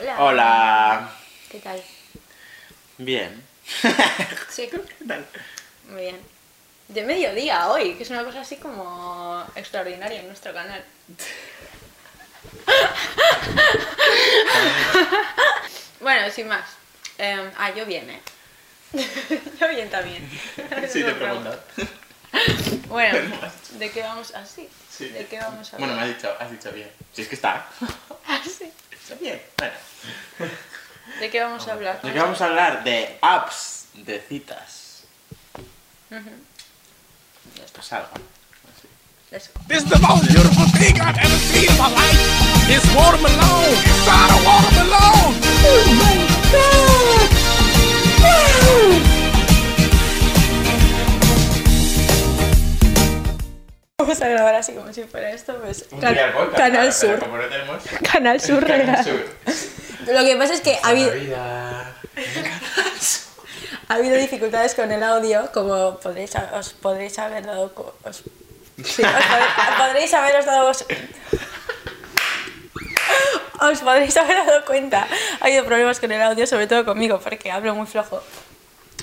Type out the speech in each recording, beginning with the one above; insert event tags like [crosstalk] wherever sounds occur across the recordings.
Hola. Hola. ¿Qué tal? Bien. [laughs] Sí, ¿Qué tal? muy bien. De mediodía hoy, que es una cosa así como extraordinaria en nuestro canal. [laughs] bueno, sin más. Em, ah, yo bien, ¿eh? [laughs] yo bien también. Sí, te preguntado. Bueno, ¿de qué vamos así? Sí. ¿De qué vamos a Bueno, me hablar? has dicho, has dicho bien. Si es que está. Así. Está bien. Bueno. ¿De qué vamos a hablar? ¿De qué vamos a hablar? De apps de citas. Ujú. Esto es algo. Así. Let's go. This is the most beautiful thing I've ever seen in my life. It's watermelon. Inside a watermelon. Oh my God. Vamos a grabar así como si fuera esto, pues. Can- podcast, Canal Sur. Como no tenemos. [laughs] Canal Sur Canal. Sur. Lo que pasa es que ha habido, ha habido dificultades con el audio, como podréis, os podréis haber dado. os- sí, os pod- podréis haberos dado. Os podréis haber dado cuenta. Ha habido problemas con el audio, sobre todo conmigo, porque hablo muy flojo.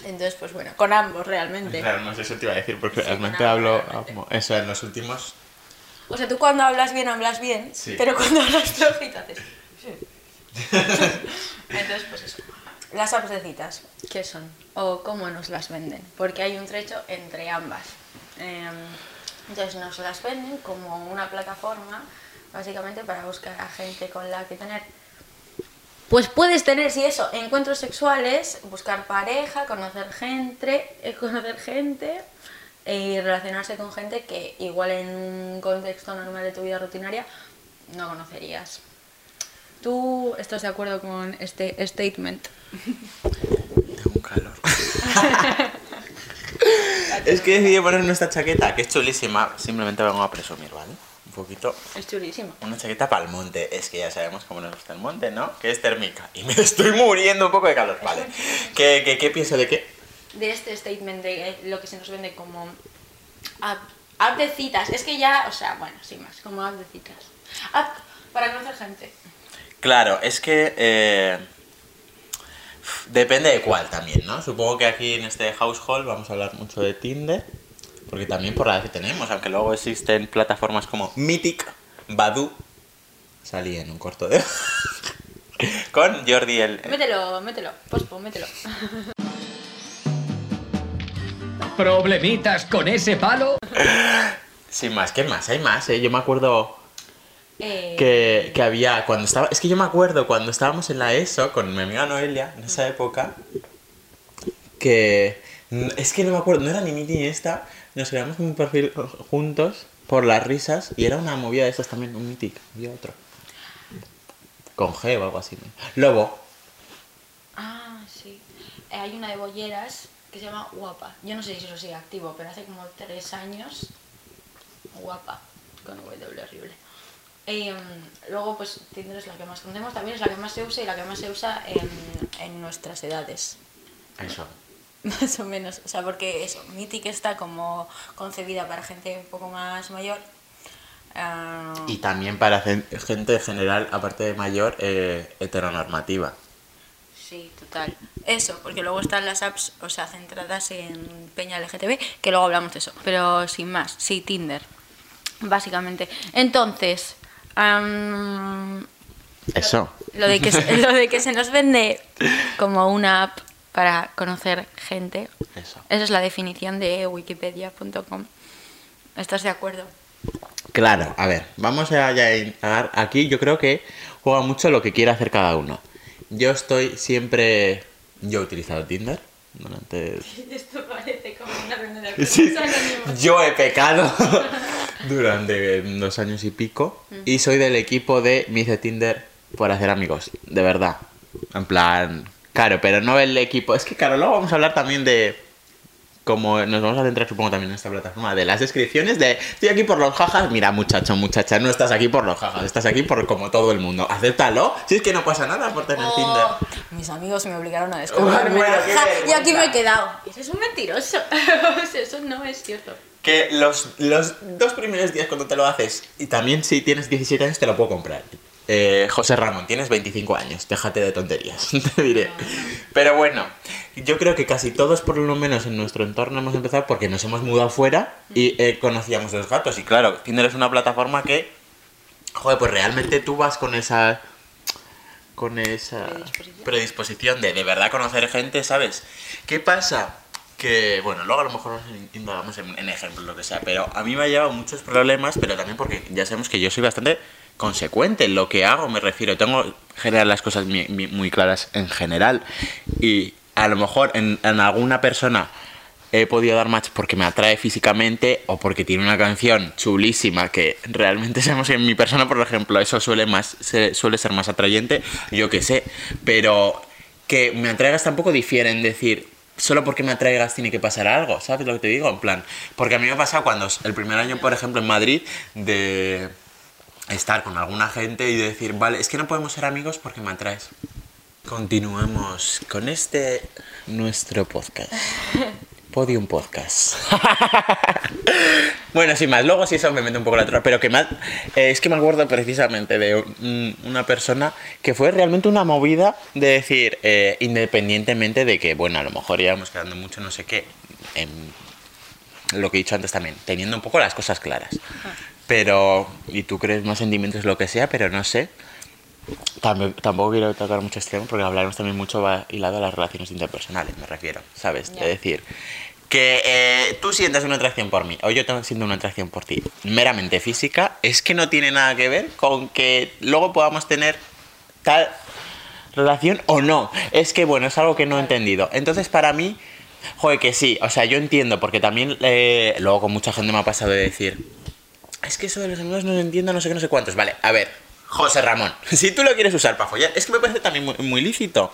Entonces, pues bueno, con ambos realmente. Claro, no sé, eso te iba a decir porque realmente nada, hablo realmente. eso en los últimos. O sea, tú cuando hablas bien, hablas bien, Sí. pero cuando hablas [laughs] flojito haces... Entonces, pues eso. Las apps de citas, ¿qué son? O cómo nos las venden. Porque hay un trecho entre ambas. Em, entonces nos las venden como una plataforma, básicamente para buscar a gente con la que tener... Pues puedes tener, si eso, encuentros sexuales, buscar pareja, conocer gente, eh, [laughs] conocer gente y relacionarse con gente que igual en un contexto normal de tu vida rutinaria no conocerías. ¿Tú estás de acuerdo con este statement? Tengo un calor. [laughs] es que decidí ponerme esta chaqueta, que es chulísima. Simplemente vengo a presumir, ¿vale? Poquito. Es chulísimo. Una chaqueta para el monte. Es que ya sabemos cómo nos gusta el monte, ¿no? Que es térmica. Y me [laughs] estoy muriendo un poco de calor, ¿vale? ¿Qué, qué, qué pienso de qué? De este statement de eh, lo que se nos vende como app, app de citas. Es que ya, o sea, bueno, sin más, como app de citas. App para conocer gente. Claro, es que eh, depende de cuál también, ¿no? Supongo que aquí en este household vamos a hablar mucho de Tinder, porque también por la edad que tenemos, aunque luego existen plataformas como Mythic, Badu, salí en un corto de... [laughs] con Jordi el... Mételo, mételo, pospo, mételo. ¿Problemitas con ese palo? Sin más, ¿qué más? Hay más, ¿eh? Yo me acuerdo Eh, que, que había cuando estaba... Es que yo me acuerdo cuando estábamos en la ESO con mi amiga Noelia, en esa época, que... Es que no me acuerdo, no era ni Miti ni esta, nos creamos un perfil juntos por las risas y era una movida de esas también, un Mythic, había otro. Con G o algo así. ¿no? Lobo. Ah, sí. Eh, hay una de bolleras que se llama Guapa. Yo no sé si eso sigue activo, pero hace como tres años. Guapa. Con W horrible. Y, mm, luego, pues Tinder es la que más conocemos, también es la que más se usa y la que más se usa en, en nuestras edades. Eso. Más o menos. O sea, porque eso, Mythic está como concebida para gente un poco más mayor. Ah, Y también para gen- gente en general, aparte de mayor, eh, heteronormativa. Sí, total. Eso, porque luego están las apps, o sea, centradas en Peña LGTB, que luego hablamos de eso. Pero sin más, sí, Tinder. Básicamente. Entonces, am, Eso. lo, de que, lo de que se nos vende como una app para conocer gente, Eso. esa es la definición de wikipedia.com. ¿Estás de acuerdo? Claro, a ver, vamos a indagar. Aquí yo creo que juega mucho lo que quiere hacer cada uno. Yo estoy siempre... Yo he utilizado Tinder durante... [laughs] Esto parece como una reunión de Sí, yo he pecado [laughs] durante dos años y pico y soy del equipo de me hice Tinder por hacer amigos, de verdad. En plan, claro, pero no el equipo. Es que claro, luego vamos a hablar también de como nos vamos a centrar supongo también en esta plataforma de las descripciones de estoy aquí por los jajas, mira muchacho, muchacha, no estás aquí por los jajas, estás aquí por como todo el mundo. Acéptalo, si es que no pasa nada por tener Tinder. Oh, mis amigos me obligaron a [laughs] descargarme. Bueno, y aquí me he quedado. Ese es un mentiroso. [laughs] Eso no es cierto. Que los, los dos primeros días cuando te lo haces, y también si tienes 17 años te lo puedo comprar. Eh, José Ramón, tienes 25 años, déjate de tonterías, [laughs] te diré. Pero bueno, yo creo que casi todos, por lo menos en nuestro entorno, hemos empezado porque nos hemos mudado fuera y eh, conocíamos los gatos. Y claro, Tinder es una plataforma que, joder, pues realmente tú vas con esa con esa Predisposición. predisposición de de verdad conocer gente, ¿sabes? ¿Qué pasa? Que, bueno, luego a lo mejor nos indagamos en, en ejemplos, lo que sea, pero a mí me ha llevado muchos problemas, pero también porque ya sabemos que yo soy bastante consecuente en lo que hago, me refiero, tengo en general las cosas muy claras en general. Y a lo mejor en, alguna persona he podido dar match porque me atrae físicamente o porque tiene una canción chulísima que realmente [laughs] sabemos que en mi persona, por ejemplo, eso suele, más, suele ser más atrayente, yo qué sé, pero que me atraigas tampoco difiere en decir, solo porque me atraigas tiene que pasar algo, ¿sabes lo que te digo? En plan, porque a mí me ha pasado cuando el primer año, por ejemplo, en Madrid, de estar con alguna gente y decir, vale, es que no podemos ser amigos porque me atraes. Continuemos con este nuestro podcast. [laughs] Podium Podcast. [laughs] bueno, sin más, luego sí eso me mete un poco la otra, pero que más eh, es que me acuerdo precisamente de un- una persona que fue realmente una movida de decir, eh, independientemente de que, bueno, a lo mejor íbamos quedando mucho no sé qué, en lo que he dicho antes también, teniendo un poco las cosas claras. Pero, y tú crees más sentimientos, lo que sea, pero no sé. También, tampoco quiero tocar mucho este tema porque hablaremos también mucho va hilado a las relaciones interpersonales, me refiero, ¿sabes? Ya. De decir, que eh, tú sientas una atracción por mí o yo tengo siento una atracción por ti meramente física, es que no tiene nada que ver con que luego podamos tener tal relación o no. Es que, bueno, es algo que no he entendido. Entonces, para mí, joder, que sí, o sea, yo entiendo, porque también eh, luego con mucha gente me ha pasado de decir, es que eso de los amigos no lo entiendo, no sé qué, no sé cuántos. Vale, a ver, José Ramón, [laughs] si tú lo quieres usar para follar, es que me parece también muy, muy lícito.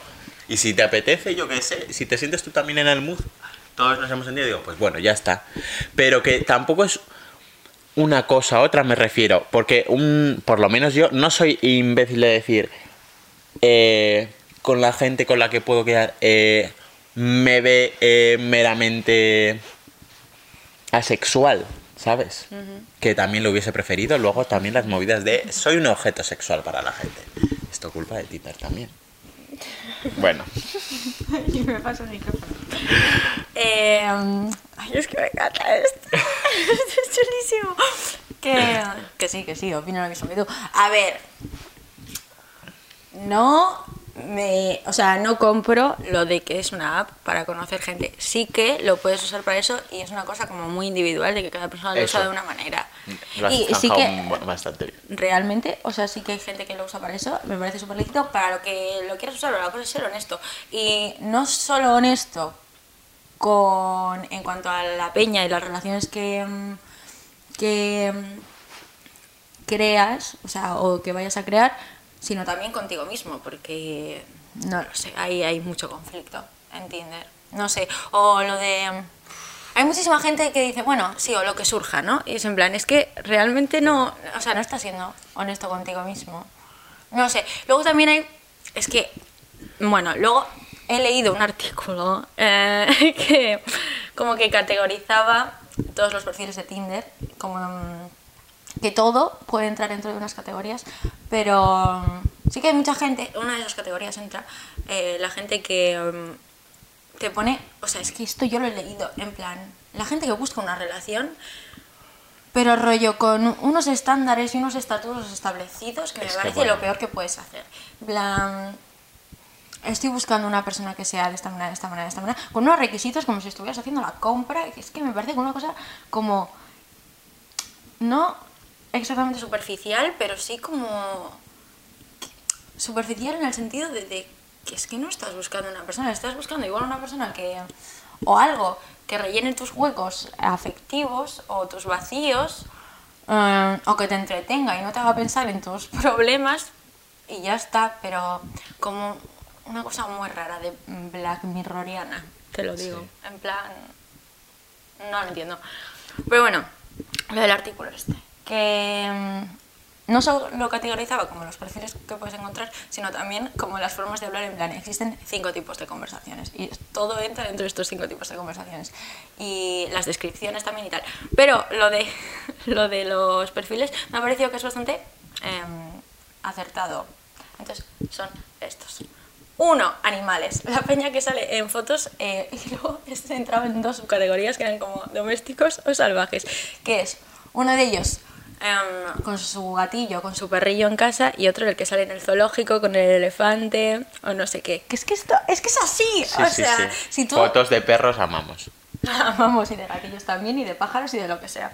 Y si te apetece, yo qué sé, si te sientes tú también en el mood, todos nos hemos entendido, digo, pues bueno, ya está. Pero que tampoco es una cosa otra, me refiero, porque un, por lo menos yo no soy imbécil de decir, eh, con la gente con la que puedo quedar, eh, me ve eh, meramente asexual, ¿sabes? Que también lo hubiese preferido. Luego también las movidas de soy un objeto sexual para la gente. Esto culpa de Tinder también. Bueno, [laughs] Y me paso el micrófono. Eh, ay, es que me encanta esto. [laughs] Esto es chulísimo. Que, que sí, que sí, opino lo que tú. A ver, no me, o sea, no compro lo de que es una app para conocer gente. Sí que lo puedes usar para eso y es una cosa como muy individual de que cada persona lo Eso. usa de una manera. lo has Y sí que bastante bien. realmente, o sea, sí que hay gente que lo usa para eso, me parece súper lícito, para lo que lo quieras usar, la cosa es ser honesto. Y no solo honesto con, en cuanto a la peña y las relaciones que, mm, que mm, creas, o sea, o que vayas a crear, sino también contigo mismo, porque, no lo sé, ahí hay mucho conflicto en Tinder. No sé, o lo de... mm, Hay muchísima gente que dice, bueno, sí, o lo que surja, ¿no? Y es en plan, es que realmente no, o sea, no estás siendo honesto contigo mismo. No sé. Luego también hay, es que, bueno, luego he leído un artículo eh, [laughs] que como que categorizaba todos los perfiles de Tinder como mm, que todo puede entrar dentro de unas categorías, pero mm, sí que hay mucha gente, una de esas categorías entra eh, la gente que mm, te pone, o sea, es que esto yo lo he leído, en plan, la gente que busca una relación, pero rollo con unos estándares y unos estatutos establecidos que me que parece bueno. lo peor que puedes hacer. Plan, estoy buscando una persona que sea de esta manera, de esta manera, de esta manera, con unos requisitos como si estuvieras haciendo la compra, es que me parece una cosa como no exactamente superficial, pero sí como superficial en el sentido de, de que es que no estás buscando una persona, estás buscando igual una persona que o algo que rellene tus huecos afectivos o tus vacíos eh, o que te entretenga y no te haga pensar en tus [laughs] problemas y ya está, pero como una cosa muy rara de Black Mirroriana, te lo digo, en plan no lo entiendo. Pero bueno, lo del artículo este, que mm, no solo lo categorizaba como los perfiles que puedes encontrar, sino también como las formas de hablar en plan. Existen cinco tipos de conversaciones y todo entra dentro de estos cinco tipos de conversaciones y las descripciones también y tal. Pero lo de, [laughs] lo de los perfiles me ha parecido que es bastante em, acertado. Entonces, son estos. Uno, animales. La peña que sale en fotos eh, [laughs] y luego entraba en dos subcategorías que eran como domésticos o salvajes. Que es uno de ellos em, con su gatillo, con su perrillo en casa y otro el que sale en el zoológico con el elefante o no sé qué. Que es que esto, es que es así. Sí, o sí, sea, sí. si tú Fotos de perros amamos. [laughs] Vamos, y de gatillos también, y de pájaros y de lo que sea.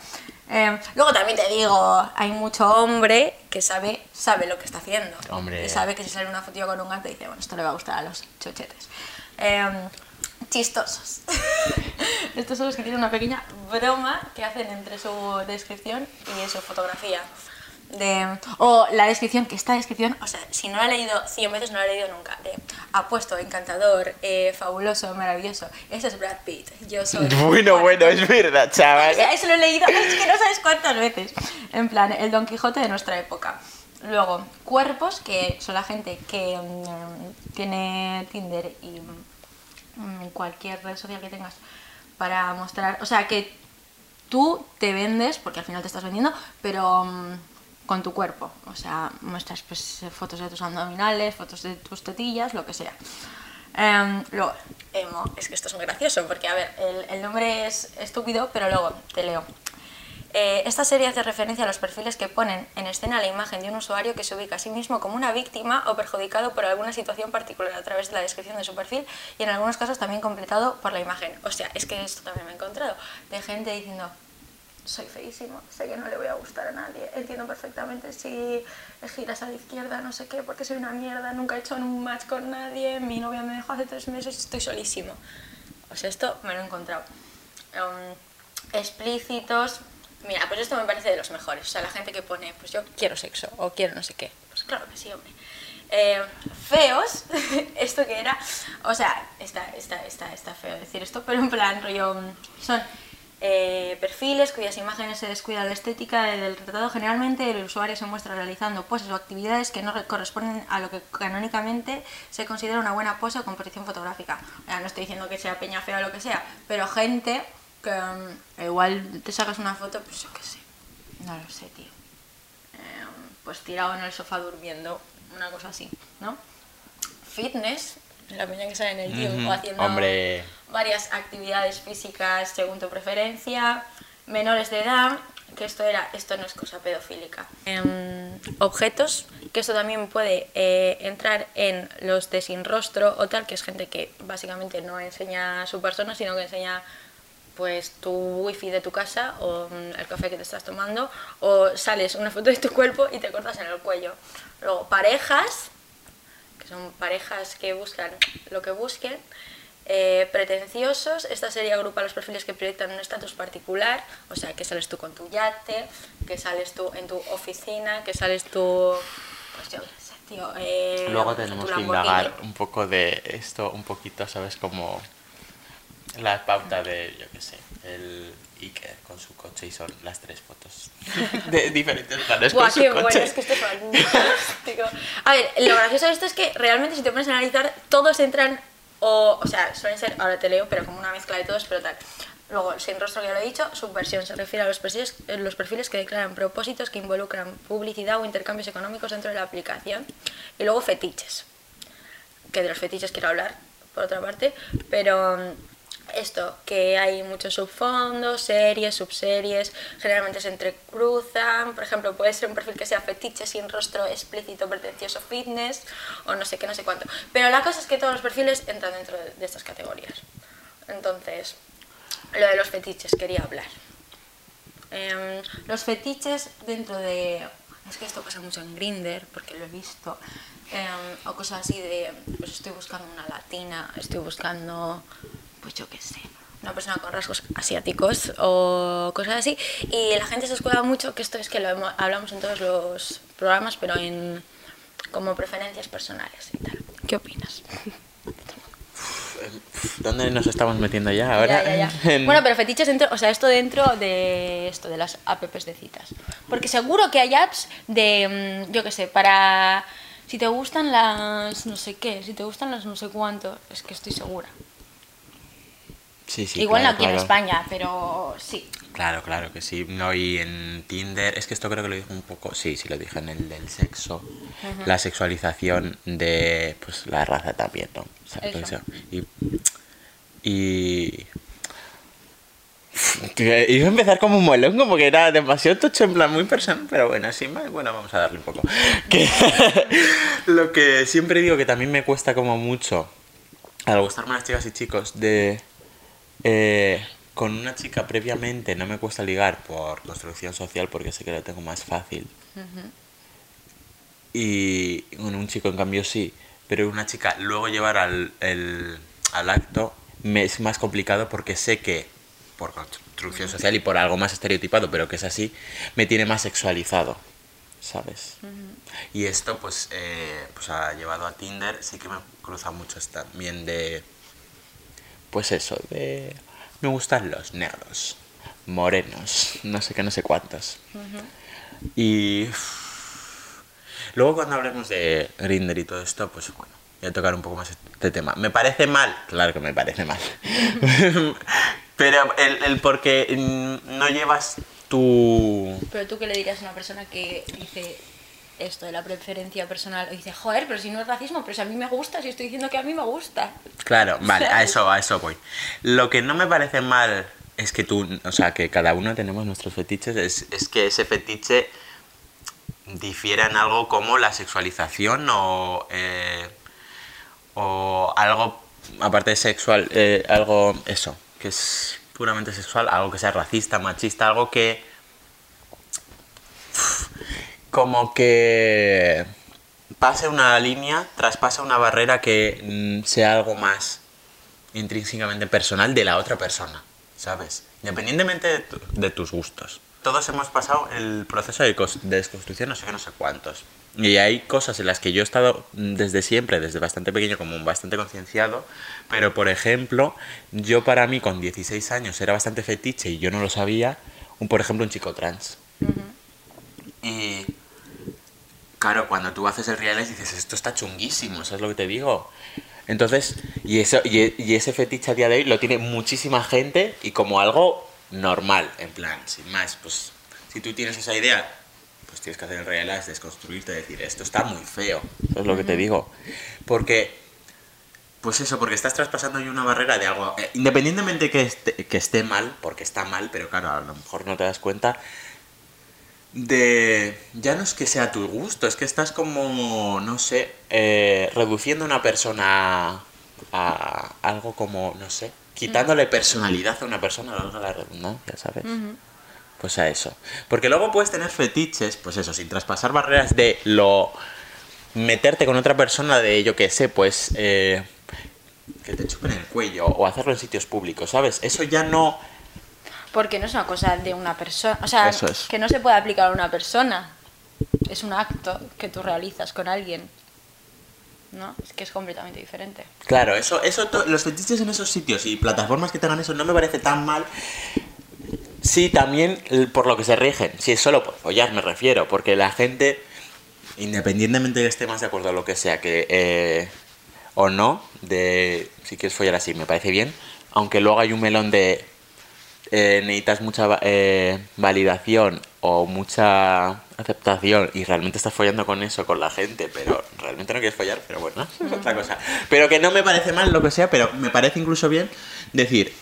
Eh, luego también te digo, hay mucho hombre que sabe, sabe lo que está haciendo. Hombre. Y sabe que si sale una foto con un gato dice, bueno, esto le va a gustar a los chochetes. Eh, chistosos. [laughs] Estos son los que tienen una pequeña broma que hacen entre su descripción y su fotografía. De, o la descripción, que esta descripción, o sea, si no la he leído 100 veces, no la he leído nunca. De apuesto, encantador, eh, fabuloso, maravilloso. Ese es Brad Pitt. Yo soy. [laughs] Bueno, bueno, es verdad, [laughs] O chaval. sea, eso lo he leído, es que no sabes cuántas veces. En plan, el Don Quijote de nuestra época. Luego, cuerpos, que son la gente que mm, tiene Tinder y mm, cualquier red social que tengas para mostrar. O sea, que tú te vendes, porque al final te estás vendiendo, pero mm, con tu cuerpo. O sea, muestras pues, fotos de tus abdominales, fotos de tus tetillas, lo que sea. Em, luego, emo, es que esto es muy gracioso, porque a ver, el, el nombre es estúpido, pero luego te leo. Eh, esta serie hace referencia a los perfiles que ponen en escena la imagen de un usuario que se ubica a sí mismo como una víctima o perjudicado por alguna situación particular a través de la descripción de su perfil y en algunos casos también completado por la imagen. O sea, es que esto también me he encontrado de gente diciendo, soy feísimo, sé que no le voy a gustar a nadie, entiendo perfectamente si giras a la izquierda, no sé qué, porque soy una mierda, nunca he hecho un match con nadie, mi novia me dejó hace tres meses y estoy solísimo. O sea, esto me lo he encontrado. Um, explícitos. Mira, pues esto me parece de los mejores. O sea, la gente que pone, pues yo quiero sexo o quiero no sé qué. Pues claro que sí, hombre. Eh, feos, [laughs] esto que era, o sea, está, está, está, está feo decir esto, pero en plan, rollo, son eh, perfiles cuyas imágenes se descuida la estética del retratado. Generalmente el usuario se muestra realizando poses o actividades que no re- corresponden a lo que canónicamente se considera una buena pose o composición fotográfica. Ya, no estoy diciendo que sea peña fea o lo que sea, pero gente que mm, igual te sacas una foto, pues yo qué sé, no lo sé, tío. Eh, pues tirado en el sofá durmiendo, una cosa así, ¿no? Fitness, la peña que sale en el gym Ujú, o haciendo hombre. varias actividades físicas según tu preferencia, menores de edad, que esto era, esto no es cosa pedofílica. Em, objetos, que esto también puede eh, entrar en los de sin rostro o tal, que es gente que básicamente no enseña su persona, sino que enseña pues tu wifi de tu casa o mm, el café que te estás tomando o sales una foto de tu cuerpo y te cortas en el cuello. Luego parejas, que son parejas que buscan lo que busquen, eh, pretenciosos, esta serie agrupa los perfiles que proyectan un estatus particular, o sea, que sales tú con tu yate, que sales tú en tu oficina, que sales tú, pues yo qué sé, tío, eh, Luego tenemos que indagar un poco de esto, un poquito, ¿sabes? Como la pauta de, yo qué sé, el Iker con su coche y son las tres fotos [laughs] de diferentes planes Buah, con su qué coche. bueno, es que esto es fantástico. A ver, lo gracioso de esto es que realmente si te pones a analizar, todos entran, o, o sea, suelen ser, ahora te leo, pero como una mezcla de todos, pero tal. Luego, sin rostro, ya lo he dicho, subversión se refiere a los perfiles, los perfiles que declaran propósitos que involucran publicidad o intercambios económicos dentro de la aplicación. Y luego fetiches, que de los fetiches quiero hablar, por otra parte, pero esto, que hay muchos subfondos, series, subseries, generalmente se entrecruzan, por ejemplo, puede ser un perfil que sea fetiche sin rostro explícito, pretencioso fitness, o no sé qué, no sé cuánto. Pero la cosa es que todos los perfiles entran dentro de, de estas categorías. Entonces, lo de los fetiches quería hablar. Em, los fetiches dentro de... Es que esto pasa mucho en Grinder, porque lo he visto. em, o cosas así de, pues estoy buscando una latina, estoy buscando, pues yo qué sé, una persona con rasgos asiáticos o cosas así. Y la gente se escuda mucho, que esto es que lo hemos- hablamos en todos los programas, pero en como preferencias personales y tal. ¿Qué opinas? ¿Dónde nos estamos metiendo ya ahora? Ya, ya, ya. [laughs] En- Bueno, pero fetiches dentro, o sea, esto dentro de esto de las apps de citas. Porque seguro que hay apps de, mm, yo qué sé, para si te gustan las no sé qué, si te gustan las no sé cuánto, es que estoy segura. Sí, sí. Igual claro, no aquí en. España, pero sí. Claro, claro que sí. No, y en Tinder, es que esto creo que lo dije un poco, sí, sí lo dije en el del sexo, la sexualización de pues la raza también, ¿no? O sea. Y, y iba a empezar como un molón, como que era demasiado tocho, en plan muy personal, pero bueno, así más, bueno, vamos a darle un poco. [laughs] Que [laughs] lo que siempre digo que también me cuesta como mucho al gustarme las chicas y chicos de eh, con una chica previamente no me cuesta ligar por construcción social porque sé que lo tengo más fácil. Y con un chico en cambio sí, pero una chica luego llevar al, el- al acto me es más complicado porque sé que por construcción social y por algo más estereotipado, pero que es así, me tiene más sexualizado, ¿sabes? Y esto pues, eh, pues ha llevado a Tinder, sí que me cruza mucho también de, pues eso, de, me gustan los negros, morenos, no sé qué, no sé cuántos. Y luego cuando hablemos de Grinder y todo esto, pues bueno, voy a tocar un poco más este tema. ¿Me parece mal? Claro que me parece mal. [laughs] Pero el, el porque mm, no llevas tu... Pero tú qué le dirías a una persona que dice esto de la preferencia personal y dice, joder, pero si no es racismo, pero si a mí me gusta, si estoy diciendo que a mí me gusta. Claro, [laughs] vale, a eso, a eso voy. Lo que no me parece mal es que tú, o sea, que cada uno tenemos nuestros fetiches, es, es que ese fetiche difiera en algo como la sexualización o, eh, o algo, aparte de sexual, eh, algo, eso, que es puramente sexual, algo que sea racista, machista, algo que como que pase una línea, traspasa una barrera que mm, sea algo más intrínsecamente personal de la otra persona, ¿sabes? Independientemente de, tu- de tus gustos. Todos hemos pasado el proceso de, de desconstrucción, no sé qué, no sé cuántos. Y hay cosas en las que yo he estado mm, desde siempre, desde bastante pequeño, como bastante concienciado. Pero, por ejemplo, yo para mí con 16 años era bastante fetiche y yo no lo sabía. Un, por ejemplo, un chico trans. Y claro, cuando tú haces el reales dices, esto está chunguísimo, ¿sabes lo que te digo? Entonces, y, eso, y, e- y ese fetiche a día de hoy lo tiene muchísima gente y como algo normal, en plan, sin más. Pues si tú tienes esa idea, pues tienes que hacer el reales, desconstruirte, decir, esto está muy feo, ¿sabes lo que te digo? Porque, pues eso, porque estás traspasando una barrera de algo, eh, independientemente que esté, que esté mal, porque está mal, pero claro, a lo mejor no te das cuenta, de ya no es que sea tu gusto, es que estás como, no sé, eh, reduciendo a una persona a algo como, no sé, quitándole personalidad a una persona, valga la redundancia, ¿sabes? Pues a eso. Porque luego puedes tener fetiches, pues eso, sin traspasar barreras de lo... meterte con otra persona de, yo qué sé, pues... eh, que te chupen el cuello o hacerlo en sitios públicos, ¿sabes? Eso ya no... Porque no es una cosa de una persona, o sea, Eso es. que no se puede aplicar a una persona. Es un acto que tú realizas con alguien. ¿No? Es que es completamente diferente. Claro, eso, eso los fetiches en esos sitios y plataformas que tengan eso no me parece tan mal. Sí, también por lo que se rigen. Si es solo por follar, me refiero. Porque la gente, independientemente de que esté más de acuerdo o lo que sea, que eh, o no, de si quieres follar así, me parece bien. Aunque luego hay un melón de eh, necesitas mucha eh, validación o mucha aceptación y realmente estás follando con eso, con la gente, pero realmente no quieres follar, pero bueno, [laughs] es otra cosa. Pero que no me parece mal lo que sea, pero me parece incluso bien decir,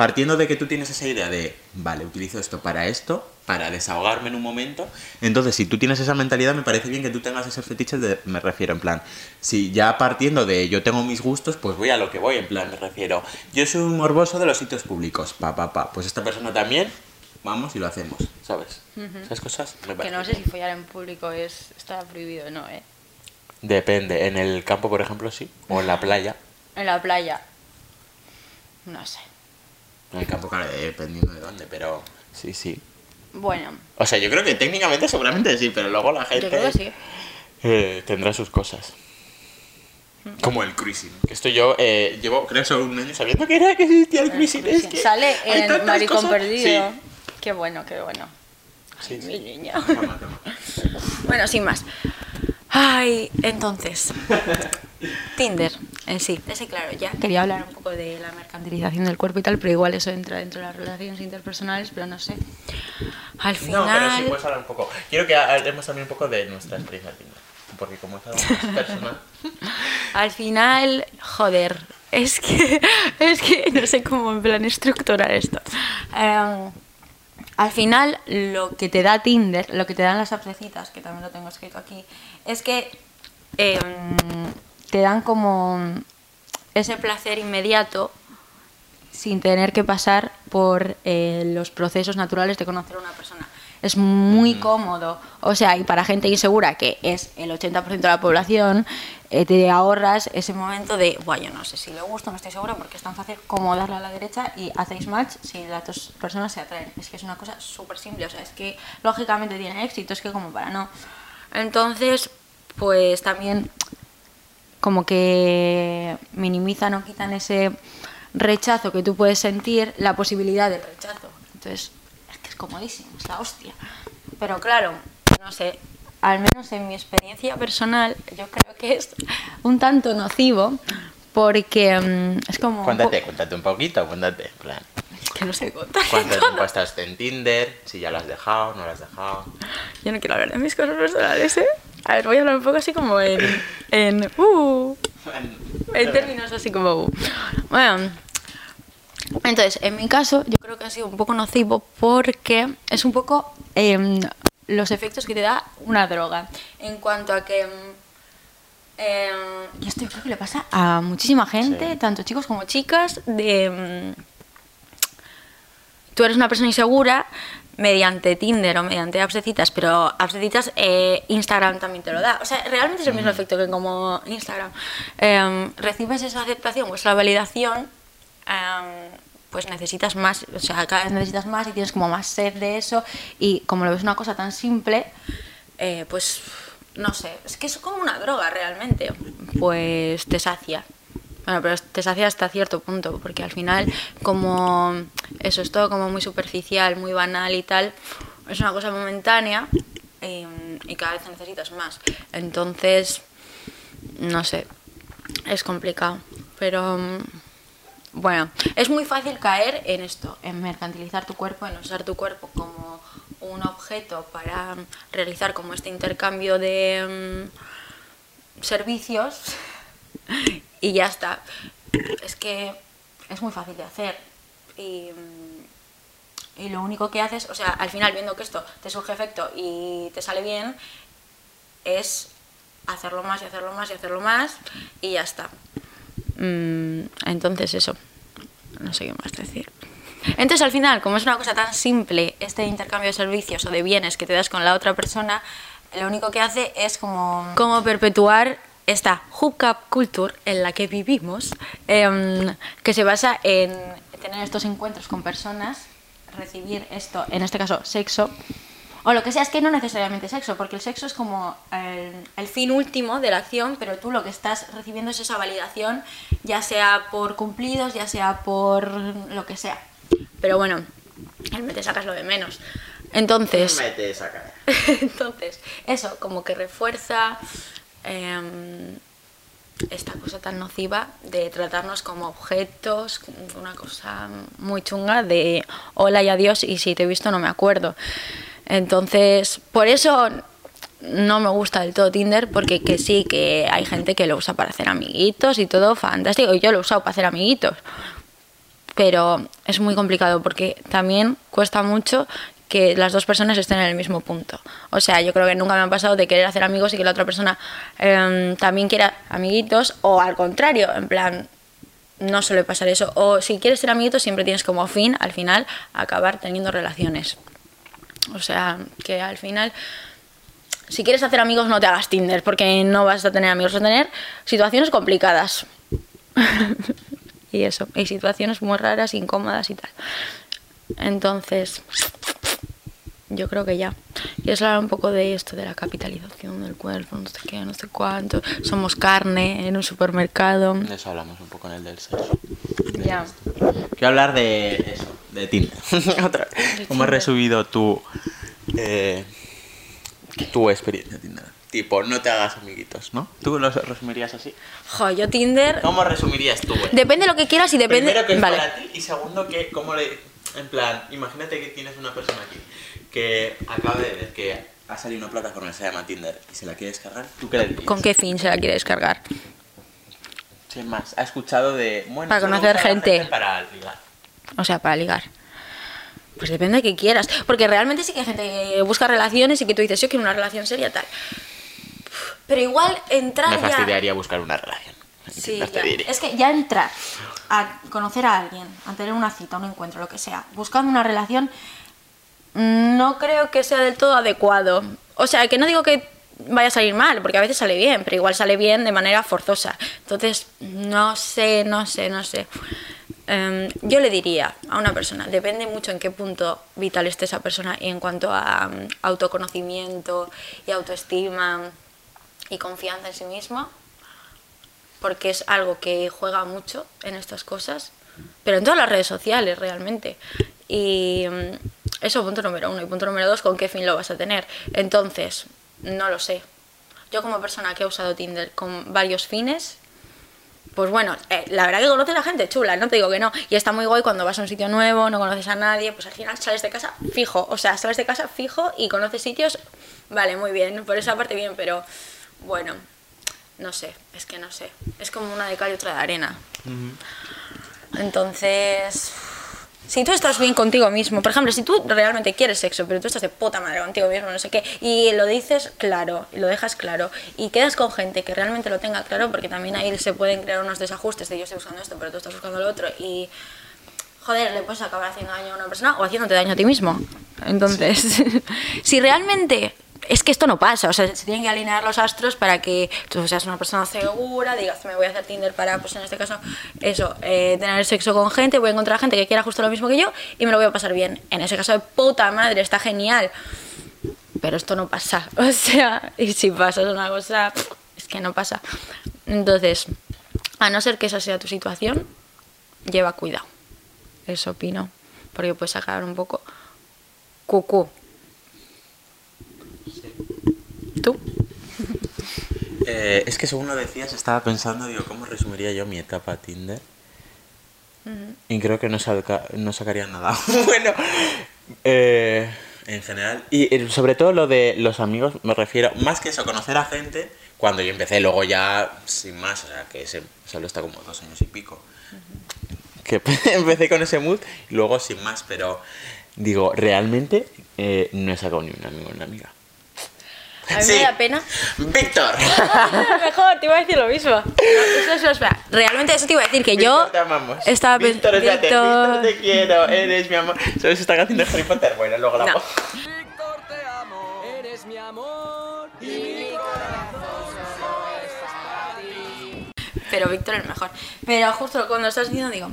partiendo de que tú tienes esa idea de, vale, utilizo esto para esto, para desahogarme en un momento, entonces si tú tienes esa mentalidad me parece bien que tú tengas ese fetiche de, me refiero, en plan, si ya partiendo de yo tengo mis gustos, pues voy a lo que voy, en plan, me refiero, yo soy un morboso de los sitios públicos, pa, pa, pa, pues esta persona también, vamos y lo hacemos, ¿sabes? Esas cosas me Que no sé si follar en público es está prohibido o no, ¿eh? Depende, en el campo, por ejemplo, sí, o en la playa. En la playa. No sé. El campo, claro, dependiendo de dónde, pero sí, sí. Bueno, O sea, yo creo que técnicamente seguramente sí, pero luego la gente yo creo que sí. eh, tendrá sus cosas. Como el cruising. Que esto yo eh, llevo, creo, solo un año sabiendo que era que existía el cruising. Es que Sale en Maricón cosas. Perdido. Qué bueno, qué bueno. Sí, sí, Mi sí. Toma, toma. Bueno, sin más. Ay, entonces. [laughs] Tinder. Eh, sí, ese claro, ya quería hablar un poco de la mercantilización del cuerpo y tal, pero igual eso entra dentro de las relaciones interpersonales, pero no sé. Al final... No, pero sí puedes hablar un poco. Quiero que hablemos también un poco de nuestra experiencia Tinder. Porque como es algo más personal. [laughs] Al final, joder, es que, [laughs] es que no sé cómo en plan estructurar esto. Em, al final, lo que te da Tinder, lo que te dan las apsecitas, que también lo tengo escrito aquí, es que em, te dan como ese placer inmediato sin tener que pasar por eh, los procesos naturales de conocer a una persona. Es muy cómodo. O sea, y para gente insegura, que es el 80% de la población, eh, te ahorras ese momento de, bueno, yo no sé si le gusta, no estoy segura, porque es tan fácil como darle a la derecha y hacéis match si las dos personas se atraen. Es que es una cosa súper simple. O sea, es que lógicamente tiene éxito, es que como para no. Entonces, pues también como que minimizan o quitan ese rechazo que tú puedes sentir, la posibilidad de rechazo. Entonces, es que es comodísimo, es la hostia. Pero claro, no sé, al menos en mi experiencia personal, yo creo que es un tanto nocivo porque mm, es como... Cuéntate, cuéntate un poquito, cuéntate, plan. Es que no sé contar. ¿Cuánto tiempo estás en Tinder? Si ya lo has dejado, no lo has dejado. Yo no quiero hablar de mis cosas personales, ¿eh? A ver, voy a hablar un poco así como en... en uh, en términos así como... uh. Bueno, entonces, en mi caso, yo creo que ha sido un poco nocivo porque es un poco em, los efectos que te da una droga. En cuanto a que... em, y esto yo creo que le pasa a muchísima gente, Sí. tanto chicos como chicas, de... em, tú eres una persona insegura mediante Tinder o mediante apps de citas, pero apps de citas eh, Instagram también te lo da. O sea, realmente es el mismo efecto que como Instagram. Em, recibes esa aceptación o esa validación, em, pues necesitas más, o sea, cada vez necesitas más y tienes como más sed de eso y como lo ves una cosa tan simple, eh, pues no sé, es que es como una droga realmente, pues te sacia. Bueno, pero te sacia hasta cierto punto, porque al final, como eso es todo como muy superficial, muy banal y tal, es una cosa momentánea y, y cada vez necesitas más. Entonces, no sé, es complicado. Pero bueno, es muy fácil caer en esto, en mercantilizar tu cuerpo, en usar tu cuerpo como un objeto para realizar como este intercambio de mm, servicios y ya está. Es que es muy fácil de hacer y, y lo único que haces, o sea, al final viendo que esto te surge efecto y te sale bien, es hacerlo más y hacerlo más y hacerlo más y ya está. Mm, entonces eso, no sé qué más decir. Entonces al final, como es una cosa tan simple, este intercambio de servicios o de bienes que te das con la otra persona, lo único que hace es como, como perpetuar esta hookup culture en la que vivimos, em, que se basa en tener estos encuentros con personas, recibir esto, en este caso sexo, o lo que sea, es que no necesariamente sexo, porque el sexo es como el, el fin último de la acción, pero tú lo que estás recibiendo es esa validación, ya sea por cumplidos, ya sea por lo que sea. Pero bueno, el me te sacas lo de menos. Entonces, Mete [laughs] entonces eso como que refuerza em, esta cosa tan nociva de tratarnos como objetos, una cosa muy chunga de hola y adiós y si te he visto no me acuerdo. Entonces, por eso no me gusta del todo Tinder, porque que sí, que hay gente que lo usa para hacer amiguitos y todo fantástico, y yo lo he usado para hacer amiguitos, pero es muy complicado porque también cuesta mucho que las dos personas estén en el mismo punto. O sea, yo creo que nunca me ha pasado de querer hacer amigos y que la otra persona em, también quiera amiguitos, o al contrario, en plan, no suele pasar eso. O si quieres ser amiguitos, siempre tienes como fin, al final, acabar teniendo relaciones. O sea, que al final, si quieres hacer amigos, no te hagas Tinder, porque no vas a tener amigos, vas a tener situaciones complicadas. [laughs] y eso, y situaciones muy raras, incómodas y tal. Entonces, yo creo que ya. ¿Quieres hablar un poco de esto, de la capitalización del cuerpo, no sé qué, no sé cuánto? Somos carne en un supermercado. De eso hablamos un poco en el del sexo. Ya. Quiero hablar de eso, de Tinder. [laughs] Otra vez. ¿Cómo has Tinder. resumido tu, eh, tu experiencia en Tinder? tipo, no te hagas amiguitos, ¿no? ¿Tú lo resumirías así? Jo, yo Tinder... ¿Cómo resumirías tú, güey? Depende de lo que quieras y depende... Primero que es vale. para ti y segundo que cómo le... En plan, imagínate que tienes una persona aquí que acaba de ver que ha salido una plataforma que se llama Tinder y se la quiere descargar, ¿tú qué le dirías? ¿Con qué fin se la quiere descargar? Sin más, ha escuchado de... Bueno, Para solo conocer usa la gente. Para ligar. O sea, para ligar. Pues depende de qué quieras. Porque realmente sí que hay gente que busca relaciones y que tú dices, yo quiero una relación seria, tal. Pero igual entrar Me ya... fastidiaría buscar una relación. Sí, ya. es que ya entrar a conocer a alguien, a tener una cita, un encuentro, lo que sea, buscando una relación, no creo que sea del todo adecuado. O sea, que no digo que vaya a salir mal, porque a veces sale bien, pero igual sale bien de manera forzosa. Entonces, no sé, no sé, no sé. Em, yo le diría a una persona, depende mucho en qué punto vital esté esa persona y en cuanto a mm, autoconocimiento y autoestima y confianza en sí misma, porque es algo que juega mucho en estas cosas, pero en todas las redes sociales realmente. Y mm, eso, punto número uno. Y punto número dos, ¿con qué fin lo vas a tener? Entonces, no lo sé. Yo como persona que ha usado Tinder con varios fines, pues bueno, eh, la verdad que conoces a gente chula, no te digo que no. Y está muy guay cuando vas a un sitio nuevo, no conoces a nadie, pues al final sales de casa fijo. O sea, sales de casa fijo y conoces sitios, vale, muy bien, por esa parte bien, pero bueno, no sé, es que no sé. Es como una de cal y otra de arena. Entonces, si tú estás bien contigo mismo, por ejemplo, si tú realmente quieres sexo, pero tú estás de puta madre contigo mismo, no sé qué, y lo dices claro, lo dejas claro, y quedas con gente que realmente lo tenga claro, porque también ahí se pueden crear unos desajustes de yo estoy buscando esto, pero tú estás buscando lo otro, y joder, le puedes acabar haciendo daño a una persona o haciéndote daño a ti mismo. Entonces, [laughs] si realmente es que esto no pasa, o sea, se tienen que alinear los astros para que tú seas una persona segura, digas, me voy a hacer Tinder para, pues en este caso, eso, eh, tener sexo con gente, voy a encontrar gente que quiera justo lo mismo que yo y me lo voy a pasar bien. En ese caso, de puta madre, está genial. Pero esto no pasa, [laughs] o sea, y si pasa es una cosa, es que no pasa. Entonces, a no ser que esa sea tu situación, lleva cuidado. Eso opino, porque puedes sacar un poco cucú. ¿Tú? Eh, es que según lo decías, estaba pensando, digo, ¿cómo resumiría yo mi etapa Tinder? Y creo que no, no sacaría nada. [laughs] bueno, eh, en general. Y sobre todo lo de los amigos, me refiero, más que eso, conocer a gente, cuando yo empecé, luego ya, sin más, o sea, que se, solo está como dos años y pico. Que [laughs] empecé con ese mood, y luego sin más, pero digo, realmente eh, no he sacado ni un amigo ni una amiga. A mí Sí. me da pena. ¡Víctor! [laughs] Mejor, te iba a decir lo mismo. No, eso, eso, espera. Realmente eso te iba a decir que yo Víctor, te amamos. estaba Víctor, pensando. espérate, Víctor, te quiero, eres mi amor. ¿Sabes esta canción de Harry Potter? Bueno, luego la No. Víctor, te amo. Eres mi amor. Y mi Pero Víctor es mejor. Pero justo cuando lo estás diciendo, digo,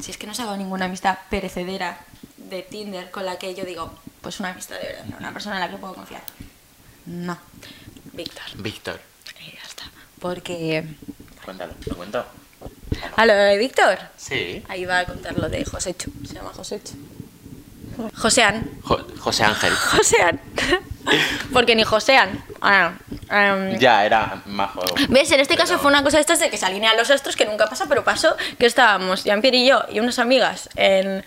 si es que no se ha dado ninguna amistad perecedera de Tinder con la que yo digo, pues una amistad de verdad, una persona en la que puedo confiar. No, Víctor. Víctor, Y ya está. Porque. cuéntalo, ¿lo cuento? ¿A lo de Víctor? Sí. Ahí va a contar lo de Josecho. Se llama Josecho. Josean. Jo- José Ángel. [laughs] Josean. Porque ni Josean. Ah, em, Ya, era majo. ¿Ves? En este caso fue una cosa de estas de que se alinean los astros, que nunca pasa, pero pasó que estábamos, Jean-Pierre y yo, y unas amigas en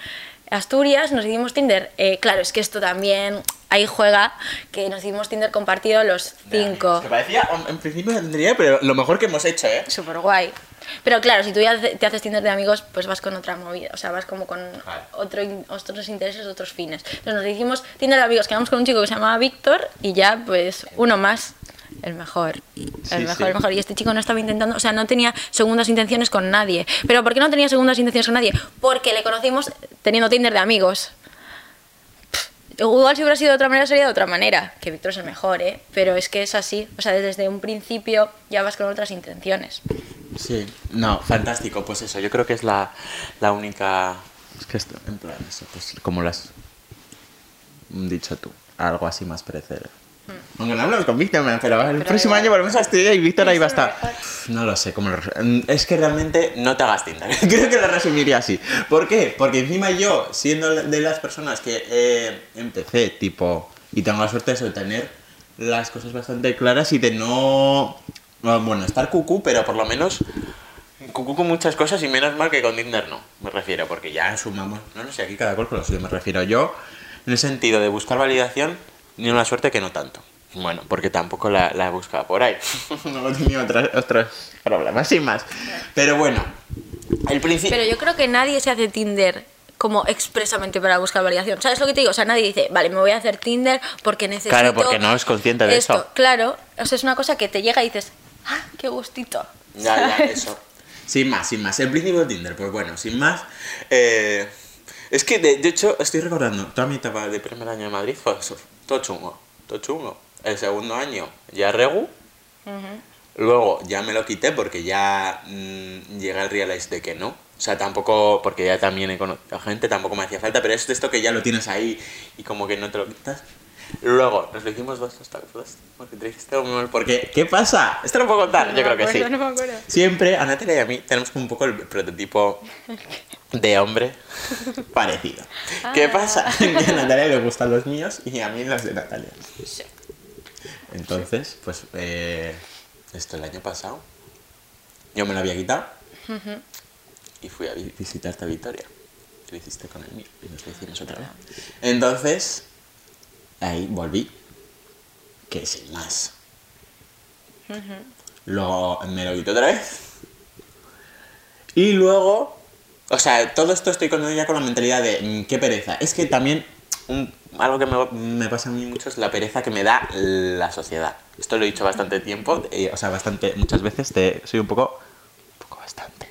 Asturias, nos hicimos Tinder. Eh, claro, es que esto también, ahí juega, que nos hicimos Tinder compartido los cinco. Es que parecía, en principio tendría, pero lo mejor que hemos hecho, ¿eh? Súper guay. Pero claro, si tú ya te haces Tinder de amigos, pues vas con otra movida, o sea, vas como con Vale. otro, otros intereses, otros fines. Entonces nos hicimos Tinder de amigos, quedamos con un chico que se llamaba Víctor y ya, pues, uno más. El mejor, el Sí, mejor, sí. el mejor. Y este chico no estaba intentando, o sea, no tenía segundas intenciones con nadie. ¿Pero por qué no tenía segundas intenciones con nadie? Porque le conocimos teniendo Tinder de amigos. Pff, Igual si hubiera sido de otra manera sería de otra manera, que Víctor es el mejor, ¿eh? Pero es que es así, o sea, desde un principio ya vas con otras intenciones. Sí. No, fantástico, pues eso, yo creo que es la, la única... Es que esto, en plan, eso, pues como lo has dicho tú, algo así más perecedero. Aunque no hablamos con Víctor, man, pero el próximo año volvemos a estudiar y Víctor ahí va a estar. No lo sé cómo lo resu- Es que realmente no te hagas Tinder. [laughs] Creo que lo resumiría así. ¿Por qué? Porque encima yo, siendo de las personas que eh, empecé, tipo, y tengo la suerte de eso, de tener las cosas bastante claras y de no. no, Bueno, estar cucú, pero por lo menos. Cucú con muchas cosas y menos mal que con Tinder no, me refiero, porque ya sumamos. No, no sé, aquí cada cual con lo suyo, me refiero. Yo, en el sentido de buscar validación, ni una suerte que no tanto. Bueno, porque tampoco la, la he buscado por ahí. [laughs] no he tenido otras- otros problemas, sin más. Pero bueno, el principio. Pero yo creo que nadie se hace Tinder como expresamente para buscar validación. ¿Sabes lo que te digo? O sea, nadie dice, vale, me voy a hacer Tinder porque necesito... Claro, porque no es consciente de esto. eso. Claro, o sea, es una cosa que te llega y dices, ah, qué gustito. Ya, ya, eso. [laughs] Sin más, sin más. El principio de Tinder, pues bueno, sin más. eh, es que de, de hecho estoy recordando, toda mi etapa de primer año de Madrid fue eso, todo chungo, todo chungo. El segundo año ya regu, luego ya me lo quité porque ya mm, llegué al realize de que no. O sea, tampoco, porque ya también he conocido a gente, tampoco me hacía falta, pero es de esto que ya lo tienes ahí y como que no te lo quitas. Luego, nos lo hicimos dos, dos, dos, porque te dijiste muy mal. Porque, ¿qué pasa? ¿Esto lo puedo contar? No Yo creo que sí. acuerdo, no me acuerdo. Siempre a Natalia y a mí tenemos como un poco el prototipo de hombre [laughs] parecido. ¿Qué Ah. pasa? [laughs] Que a Natalia le gustan los míos y a mí los de Natalia. Entonces, pues, eh, esto el año pasado, yo me lo había quitado y fui a vi- visitarte a Victoria. ¿Qué lo hiciste con el mío? Y nos lo hicimos otra vez. Entonces, ahí volví. Que sin más. Luego me lo quité otra vez. Y luego, o sea, todo esto estoy con ya con la mentalidad de mm, qué pereza. Es que también un- algo que me, me pasa a mí mucho es la pereza que me da la sociedad. Esto lo he dicho bastante tiempo, eh, o sea, bastante, muchas veces te, soy un poco, un poco bastante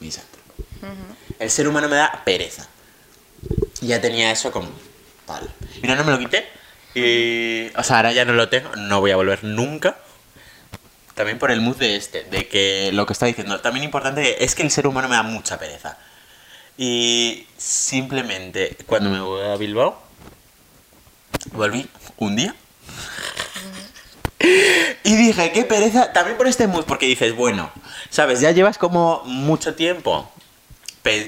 misántropo. El ser humano me da pereza. Ya tenía eso como tal. Mira, no me lo quité. Y, o sea, ahora ya no lo tengo, no voy a volver nunca. También por el mood de este, de que lo que está diciendo, también importante es que el ser humano me da mucha pereza. Y simplemente cuando me voy a Bilbao, volví un día. Y dije, qué pereza, también por este mood, porque dices, bueno, sabes, ya llevas como mucho tiempo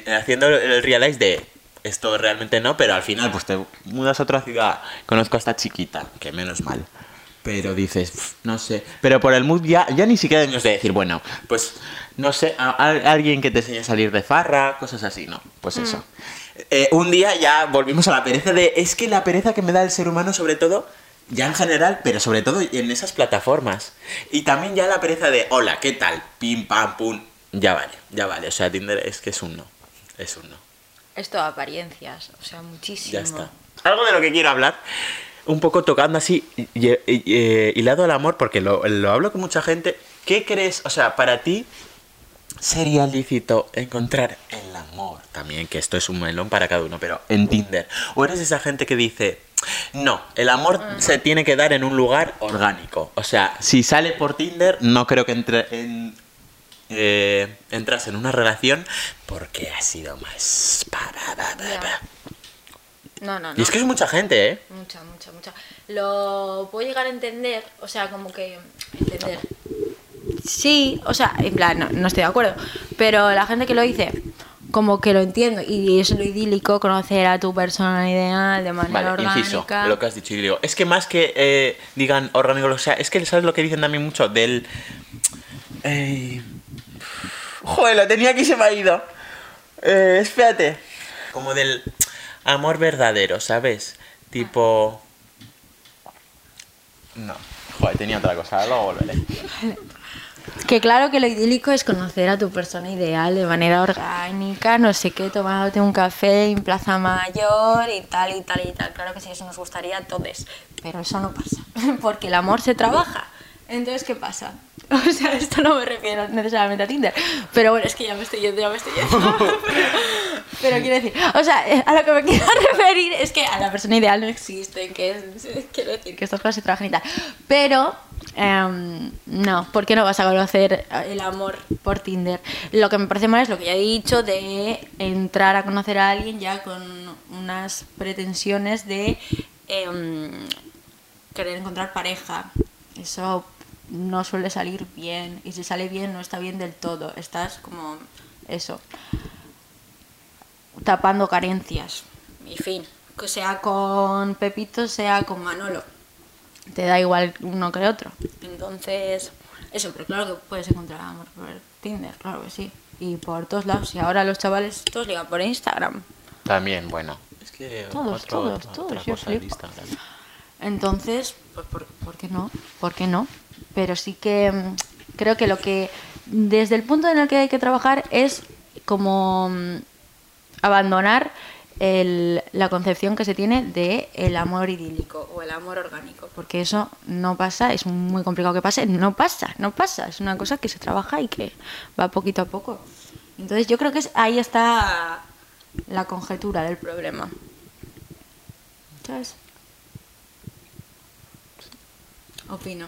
haciendo el realize de esto realmente no, pero al final pues te mudas a otra ciudad, conozco a esta chiquita, que menos mal. Pero dices, "Pf, no sé. Pero por el mood ya, ya ni siquiera tenemos de decir, bueno, pues no sé, a, a- alguien que te enseñe a salir de farra, cosas así, ¿no? Pues eso. Eh, un día ya volvimos a la pereza de. Es que la pereza que me da el ser humano, sobre todo, ya en general, pero sobre todo en esas plataformas. Y también ya la pereza de, hola, ¿qué tal? Pim, pam, pum. Ya vale, ya vale. O sea, Tinder es que es un no. Es un no. Esto apariencias, o sea, muchísimo. Ya está. Algo de lo que quiero hablar, un poco tocando así, y- y- y- eh, hilado al amor, porque lo, lo hablo con mucha gente. ¿Qué crees? O sea, para ti sería lícito encontrar el amor también, que esto es un melón para cada uno, pero en Tinder. ¿O eres esa gente que dice, no, el amor se tiene que dar en un lugar orgánico? O sea, si sale por Tinder, no creo que entre en, eh, entras en una relación porque ha sido más... pa. No, no, no. Y es que es mucha gente, ¿eh? Mucha, mucha, mucha. Lo puedo llegar a entender, o sea, como que entender. Sí, o sea, en plan, no, no estoy de acuerdo, pero la gente que lo dice, como que lo entiendo y es lo idílico conocer a tu persona ideal de manera Vale, orgánica. inciso, lo que has dicho. Digo, es que más que eh, digan orgánico, o sea, es que sabes lo que dicen también mucho del. Eh, joder, lo tenía aquí y se me ha ido. Eh, espérate. Como del amor verdadero, ¿sabes? Tipo. No. Joder, tenía otra cosa, luego volveré. Que claro que lo idílico es conocer a tu persona ideal de manera orgánica, no sé qué, tomándote un café en Plaza Mayor y tal y tal y tal. Claro que sí, eso nos gustaría a todos, pero eso no pasa, [laughs] porque el amor se trabaja. Entonces, ¿qué pasa? [laughs] O sea, esto no me refiero necesariamente a Tinder, pero bueno, es que ya me estoy yendo, ya me estoy yendo. pero, [laughs] pero quiero decir, o sea, eh, a lo que me quiero [laughs] referir es que a la persona ideal no existe, que es, quiero decir que estas cosas se trabajan y tal. Pero Em, no, ¿por qué no vas a conocer el amor por Tinder? Lo que me parece mal es lo que ya he dicho de entrar a conocer a alguien ya con unas pretensiones de em, querer encontrar pareja. Eso no suele salir bien y si sale bien no está bien del todo. Estás como eso, tapando carencias. Y fin, que sea con Pepito, sea con Manolo. te da igual uno que el otro. Entonces, eso, pero claro que puedes encontrar amor por Tinder, claro que sí. Y por todos lados. Y ahora los chavales todos ligan por Instagram. También, bueno. Es que Todos, otro- todos, otra todos, cosa. Instagram. Entonces, pues, ¿por, por qué no? ¿Por qué no? Pero sí que mm, creo que lo que desde el punto en el que hay que trabajar es como mm, abandonar el- la concepción que se tiene de el amor idílico o el amor orgánico, porque eso no pasa, es muy complicado que pase, no pasa, no pasa, es una cosa que se trabaja y que va poquito a poco. Entonces yo creo que es- ahí está la conjetura del problema. ¿Sabes? Opino.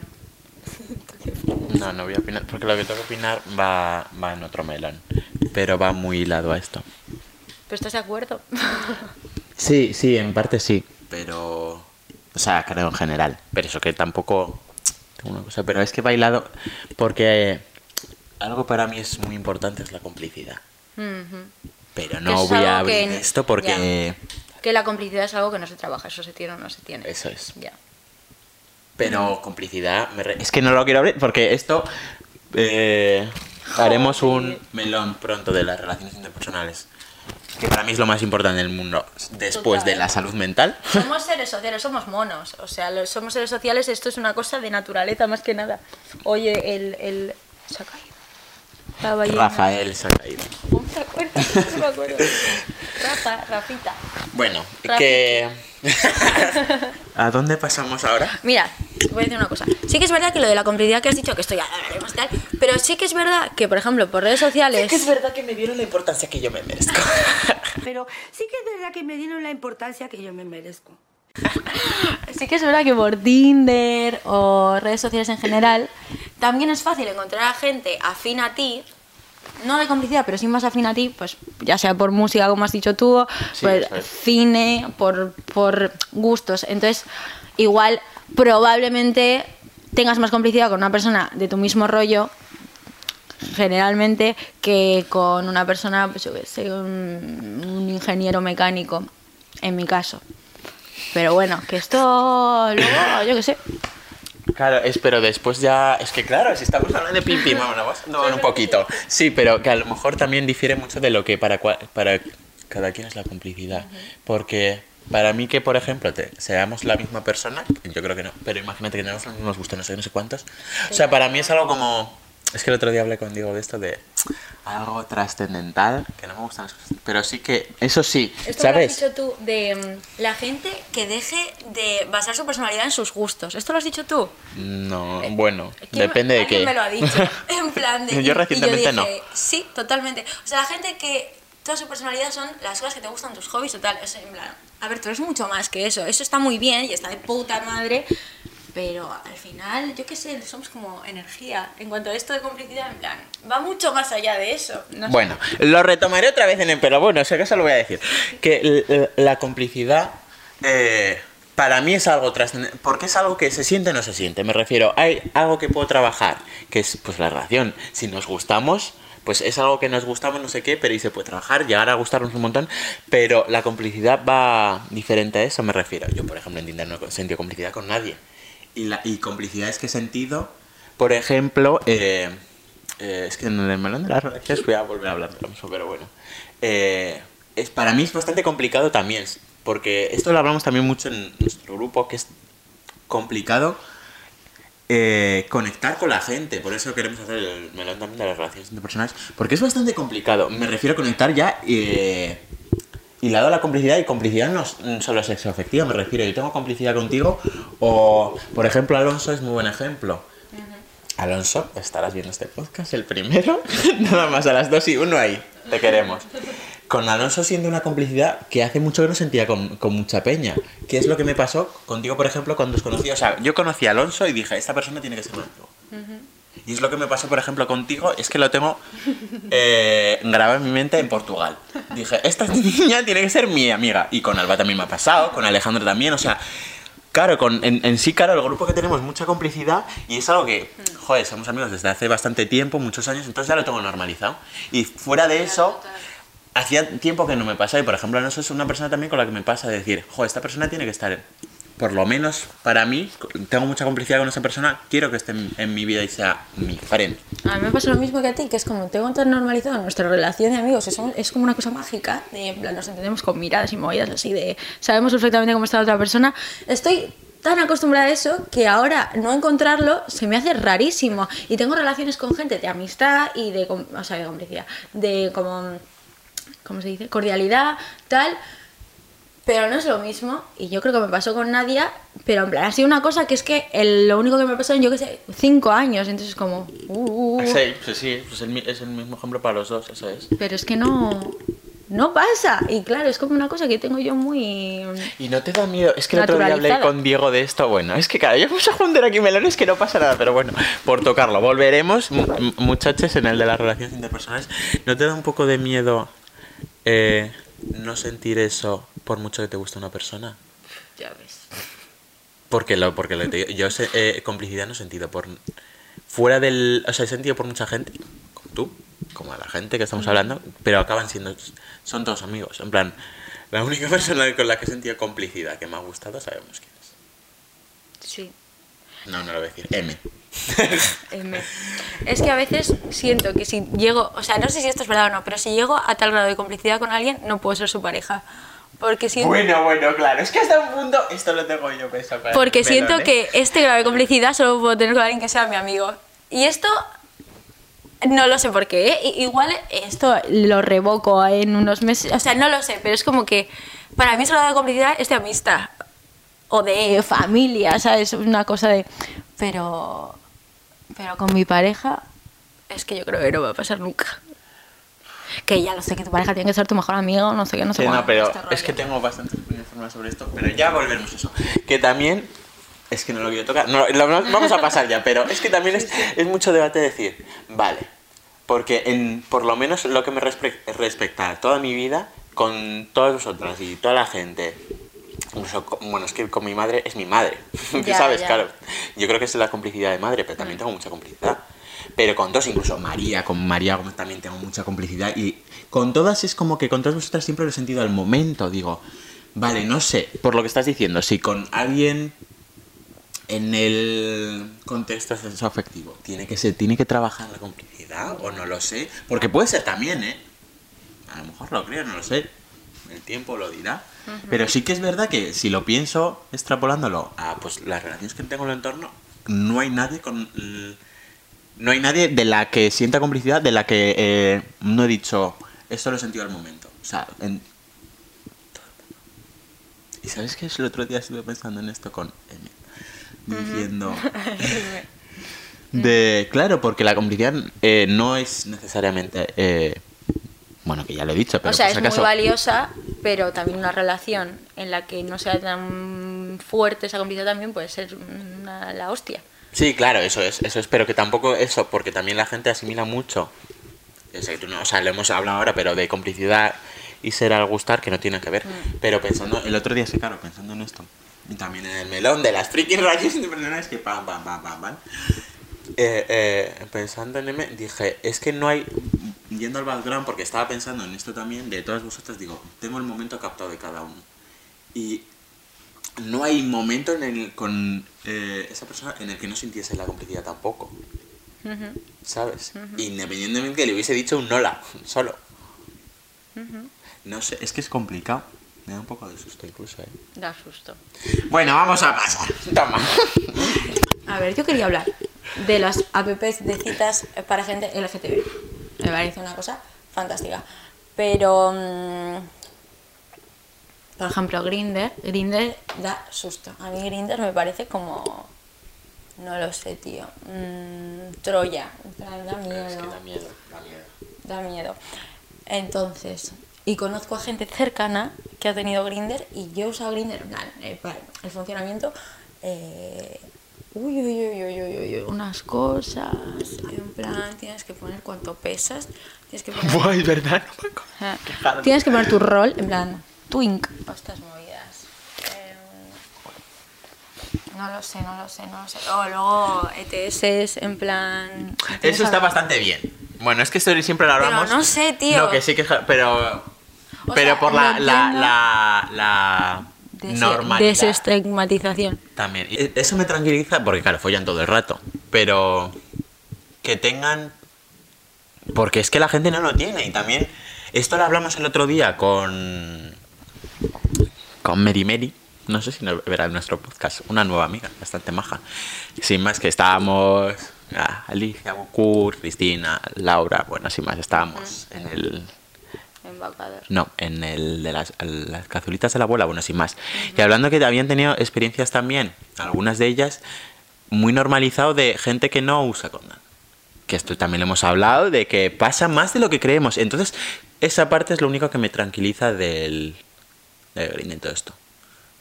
No, no voy a opinar, porque lo que tengo que opinar va, va en otro melón. Pero va muy hilado a esto. ¿Pero estás de acuerdo? [laughs] Sí, sí, en parte sí. Pero. O sea, creo en general. Pero eso que tampoco. Tengo una cosa. Pero es que va hilado porque. Algo para mí es muy importante es la complicidad. Pero no es voy a algo que- abrir esto porque. Que la complicidad es algo que no se trabaja, eso se tiene o no se tiene. Eso es. Ya. Pero complicidad. me re- Es que no lo quiero abrir porque esto. eh, haremos un melón pronto de las relaciones interpersonales. Que para mí es lo más importante del mundo. Después Total. de la salud mental. Somos seres sociales, somos monos. O sea, los- somos seres sociales, esto es una cosa de naturaleza más que nada. Oye, el. el... Se ha caído. Rafael se ha caído. [laughs] No me acuerdo. Rafa, Rafita. Bueno, que. [laughs] ¿A dónde pasamos ahora? Mira, te voy a decir una cosa. Sí que es verdad que lo de la complicidad que has dicho, que esto ya lo tal, pero sí que es verdad que, por ejemplo, por redes sociales... Es verdad que me dieron la importancia que yo me merezco. [laughs] Pero sí que es verdad que me dieron la importancia que yo me merezco. Sí que es verdad que por Tinder o redes sociales en general también es fácil encontrar a gente afín a ti, no de complicidad, pero sí más afín a ti, pues ya sea por música, como has dicho tú, Sí, es. cine, por, por gustos. Entonces, igual probablemente tengas más complicidad con una persona de tu mismo rollo generalmente que con una persona, pues yo qué sé, un, un ingeniero mecánico, en mi caso. Pero bueno, que esto luego, yo qué sé. Claro, es, pero después ya. Es que claro, si estamos hablando de pim pim, a tomar un poquito. Sí, pero que a lo mejor también difiere mucho de lo que para, cua- para cada quien es la complicidad. Porque para mí que, por ejemplo, te, seamos la misma persona, yo creo que no, pero imagínate que tenemos los mismos gustos, no sé, no sé cuántos. O sea, para mí es algo como. Es que el otro día hablé con Diego de esto de algo trascendental, que no me gustan las cosas. Pero sí que, eso sí, Esto ¿sabes? lo has dicho tú, de mm, la gente que deje de basar su personalidad en sus gustos. ¿Esto lo has dicho tú? No, bueno, ¿Quién- depende de qué. me lo ha dicho. [laughs] En plan de. Yo y- recientemente no. dije, Sí, totalmente. O sea, la gente que. Toda su personalidad son las cosas que te gustan, tus hobbies, total. En plan, a ver, tú eres mucho más que eso. Eso está muy bien y está de puta madre. Pero al final, yo qué sé, somos como energía. En cuanto a esto de complicidad, en plan, va mucho más allá de eso. No sé. Bueno, lo retomaré otra vez en el pero bueno, si acaso lo voy a decir. Que la complicidad eh, para mí es algo trascendente, porque es algo que se siente o no se siente. Me refiero, hay algo que puedo trabajar, que es pues la relación. Si nos gustamos, pues es algo que nos gustamos, no sé qué, pero y se puede trabajar, llegar a gustarnos un montón, pero la complicidad va diferente a eso, me refiero. Yo, por ejemplo, en Tinder no he sentido complicidad con nadie. Y, la, y complicidades que he sentido, por ejemplo, eh, eh, es que en el melón de las relaciones voy a volver a hablar de mismo, pero bueno. Eh, es, para mí es bastante complicado también, porque esto lo hablamos también mucho en nuestro grupo, que es complicado eh, conectar con la gente. Por eso queremos hacer el melón también de las relaciones interpersonales, porque es bastante complicado. Me refiero a conectar ya eh, hilado a la complicidad, y complicidad no solo sexo afectiva, me refiero, yo tengo complicidad contigo, o por ejemplo Alonso es muy buen ejemplo. Alonso, estarás viendo este podcast, el primero, [laughs] nada más a las 2 y 1 ahí, te queremos. Con Alonso siendo una complicidad que hace mucho que no sentía con, con mucha peña. ¿Qué es lo que me pasó contigo, por ejemplo, cuando os conocí? O sea, yo conocí a Alonso y dije, esta persona tiene que ser mi amigo. Y es lo que me pasó, por ejemplo, contigo, es que lo tengo eh, grabado en mi mente en Portugal. Dije, esta niña tiene que ser mi amiga. Y con Alba también me ha pasado, con Alejandro también, o sea, claro, con, en, en sí, claro, el grupo que tenemos mucha complicidad y es algo que, joder, somos amigos desde hace bastante tiempo, muchos años, entonces ya lo tengo normalizado. Y fuera de eso, hacía tiempo que no me pasaba y, por ejemplo, Alonso es una persona también con la que me pasa de decir, joder, esta persona tiene que estar por lo menos para mí, tengo mucha complicidad con esa persona, quiero que esté en, en mi vida y sea mi friend. A mí me pasa lo mismo que a ti, que es como tengo tan normalizado nuestra relación de amigos, es, es como una cosa mágica, de en plan, nos entendemos con miradas y movidas así, de sabemos perfectamente cómo está la otra persona. Estoy tan acostumbrada a eso que ahora no encontrarlo se me hace rarísimo. Y tengo relaciones con gente de amistad y de, o sea, de complicidad, de como, ¿cómo se dice? Cordialidad, tal. Pero no es lo mismo, y yo creo que me pasó con Nadia, pero en plan, ha sido una cosa que es que el- lo único que me pasó en, yo qué sé, cinco años, entonces como... uh, uh, uh. Sí, sí, sí, pues el es el mismo ejemplo para los dos, eso es. Pero es que no, no pasa, y claro, es como una cosa que tengo yo muy... Y no te da miedo, es que el otro día hablé con Diego de esto, bueno, es que claro, yo vamos a juntar aquí melones que no pasa nada, pero bueno, por tocarlo, volveremos, mu- mu- muchachos, en el de las relaciones interpersonales, ¿no te da un poco de miedo eh, no sentir eso por mucho que te guste una persona? Ya ves. Porque lo, porque lo te digo, yo sé, eh, complicidad no he sentido por fuera del, o sea, he sentido por mucha gente, como tú, como a la gente que estamos hablando, pero acaban siendo, son todos amigos, en plan, la única [laughs] persona con la que he sentido complicidad que me ha gustado sabemos quién es. Sí. No, no lo voy a decir. M. [laughs] M. Es que a veces siento que si llego, o sea, no sé si esto es verdad o no, pero si llego a tal grado de complicidad con alguien, no puedo ser su pareja. Porque siento, Bueno, bueno, claro. Es que hasta un punto esto lo tengo yo pensado. para porque siento ¿eh? que este grado de complicidad solo puedo tener con alguien que sea mi amigo. Y esto no lo sé por qué. ¿eh? Igual esto lo revoco en unos meses. O sea, no lo sé, pero es como que para mí ese grado de complicidad es de amistad. O de familia, ¿sabes? Una cosa de. Pero. Pero con mi pareja. Es que yo creo que no va a pasar nunca. Que ya lo sé, que tu pareja tiene que ser tu mejor amigo, no sé qué, no sé Sí, no, cuánto, pero este es que tengo bastantes opiniones sobre esto, pero ya volveremos a eso. Que también, es que no lo quiero tocar, no, lo- vamos a pasar ya, pero es que también es, es mucho debate decir, vale, porque en, por lo menos lo que me respe- respecta a toda mi vida, con todas vosotras y toda la gente, incluso bueno, es que con mi madre es mi madre, [laughs] Ya, ¿sabes? ya. Claro, yo creo que es la complicidad de madre, pero también tengo mucha complicidad. Pero con todos, incluso María, con María también tengo mucha complicidad. Y con todas es como que con todas vosotras siempre lo he sentido al momento. Digo, vale, no sé, por lo que estás diciendo, si con alguien en el contexto afectivo tiene que ser, tiene que trabajar la complicidad o no lo sé. Porque puede ser también, ¿eh? A lo mejor lo creo, no lo sé. El tiempo lo dirá. Pero sí que es verdad que si lo pienso extrapolándolo a pues las relaciones que tengo en el entorno, no hay nadie con no hay nadie de la que sienta complicidad, de la que eh, no he dicho esto lo he sentido al momento. O sea, en. ¿Y sabes qué el otro día estuve pensando en esto con Emi? Diciendo [laughs] de claro, porque la complicidad eh, no es necesariamente eh, bueno, que ya lo he dicho, pero o sea, por es acaso muy valiosa, pero también una relación en la que no sea tan fuerte esa complicidad también puede ser una- la hostia. Sí, claro, eso es, eso es, pero que tampoco eso, porque también la gente asimila mucho. Yo sé que tú no, o sea, lo hemos hablado ahora, pero de complicidad y ser al gustar que no tiene que ver. Pero pensando, el otro día sí, claro, pensando en esto. Y también en el melón de las freaking rayas interpersonales que pam, pam, pam, pam, pam. Eh, eh, pensando en M, dije, es que no hay, yendo al background, porque estaba pensando en esto también, de todas vosotras, digo, tengo el momento captado de cada uno. Y no hay momento en el, con eh, esa persona en el que no sintiese la complicidad tampoco. ¿Sabes? Independientemente que le hubiese dicho un hola, [laughs] solo. No sé, es que es complicado. Me da un poco de susto incluso, ¿eh? Da susto. Bueno, vamos a pasar. Toma. A ver, yo quería hablar de las apps de citas para gente LGTB. Me parece una cosa fantástica. Pero, mm, por ejemplo, Grinder, Grinder da susto. A mí Grinder me parece como, no lo sé, tío, mm, Troya. Da miedo. Es que da miedo, da miedo. da miedo. Entonces, y conozco a gente cercana que ha tenido Grinder y yo he usado Grinder, en plan, el funcionamiento. eh, uy, uy, uy, uy, uy, uy, uy, unas cosas. En plan, tienes que poner cuánto pesas. Tienes que poner. [laughs] Es verdad, no. Tienes que poner tu rol, en plan, twink. Estas movidas. Em, no lo sé, no lo sé, no lo sé. O luego ETS, en plan. Eso está bastante bien. Bueno, es que esto siempre lo Pero hablamos. no sé, tío. No, que sí que... Pero... O pero sea, por la, la, la... Dese- normalidad. desestigmatización. También. Y Eso me tranquiliza porque, claro, follan todo el rato. Pero que tengan. Porque es que la gente no lo tiene. Y también. Esto lo hablamos el otro día con. Con Mary Mary. No sé si nos verá en nuestro podcast. Una nueva amiga, bastante maja. Sin más, que estábamos. ah, Alicia, Bucur, Cristina, Laura. Bueno, sin más, estábamos en el. Embaucador. No, en el de las, las cazulitas de la abuela, bueno, sin más. Y hablando que habían tenido experiencias también, algunas de ellas, muy normalizado de gente que no usa condón. Que esto también lo hemos hablado, de que pasa más de lo que creemos. Entonces, esa parte es lo único que me tranquiliza del, del Grindr y todo esto.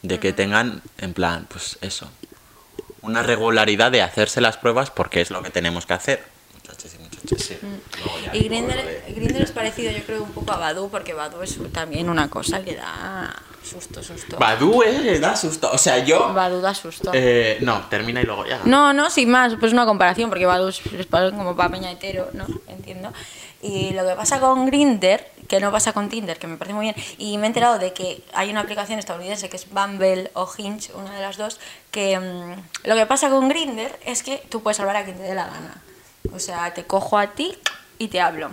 De que tengan, en plan, pues eso, una regularidad de hacerse las pruebas porque es lo que tenemos que hacer. Muchachos y muchachas, sí. Ya, Y Grindr, es parecido, yo creo, un poco a Badu, porque Badu es también una cosa que da susto, susto. Badoo, eh, da susto. O sea, yo. Badu da susto. Eh, no, termina y luego ya. No, no, sin más, pues una comparación, porque Badu es, como para peña hetero, ¿no? Entiendo. Y lo que pasa con Grindr, que no pasa con Tinder, que me parece muy bien, y me he enterado de que hay una aplicación estadounidense que es Bumble o Hinge, una de las dos, que mm, lo que pasa con Grindr es que tú puedes hablar a quien te dé la gana. O sea, te cojo a ti y te hablo.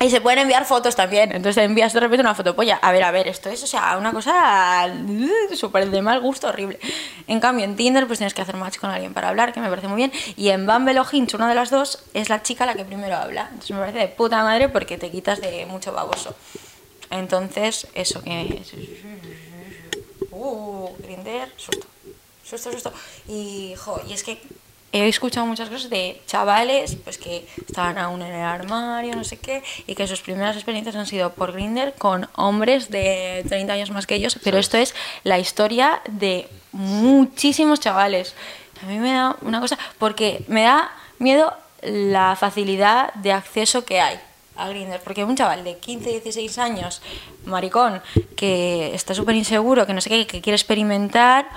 Y se pueden enviar fotos también. Entonces envías de repente una fotopolla. A ver, a ver, esto es, o sea, una cosa uh, súper de mal gusto, horrible. En cambio, en Tinder, pues tienes que hacer match con alguien para hablar, que me parece muy bien. Y en Bumble o una de las dos, es la chica la que primero habla. Entonces me parece de puta madre porque te quitas de mucho baboso. Entonces, eso que. Uh, Grindr, susto. Susto, susto. Y, jo, y es que he escuchado muchas cosas de chavales pues que estaban aún en el armario, no sé qué, y que sus primeras experiencias han sido por Grindr con hombres de 30 años más que ellos, pero esto es la historia de muchísimos chavales. A mí me da una cosa, porque me da miedo la facilidad de acceso que hay a Grindr, porque un chaval de 15, 16 años, maricón, que está súper inseguro, que no sé qué, que quiere experimentar,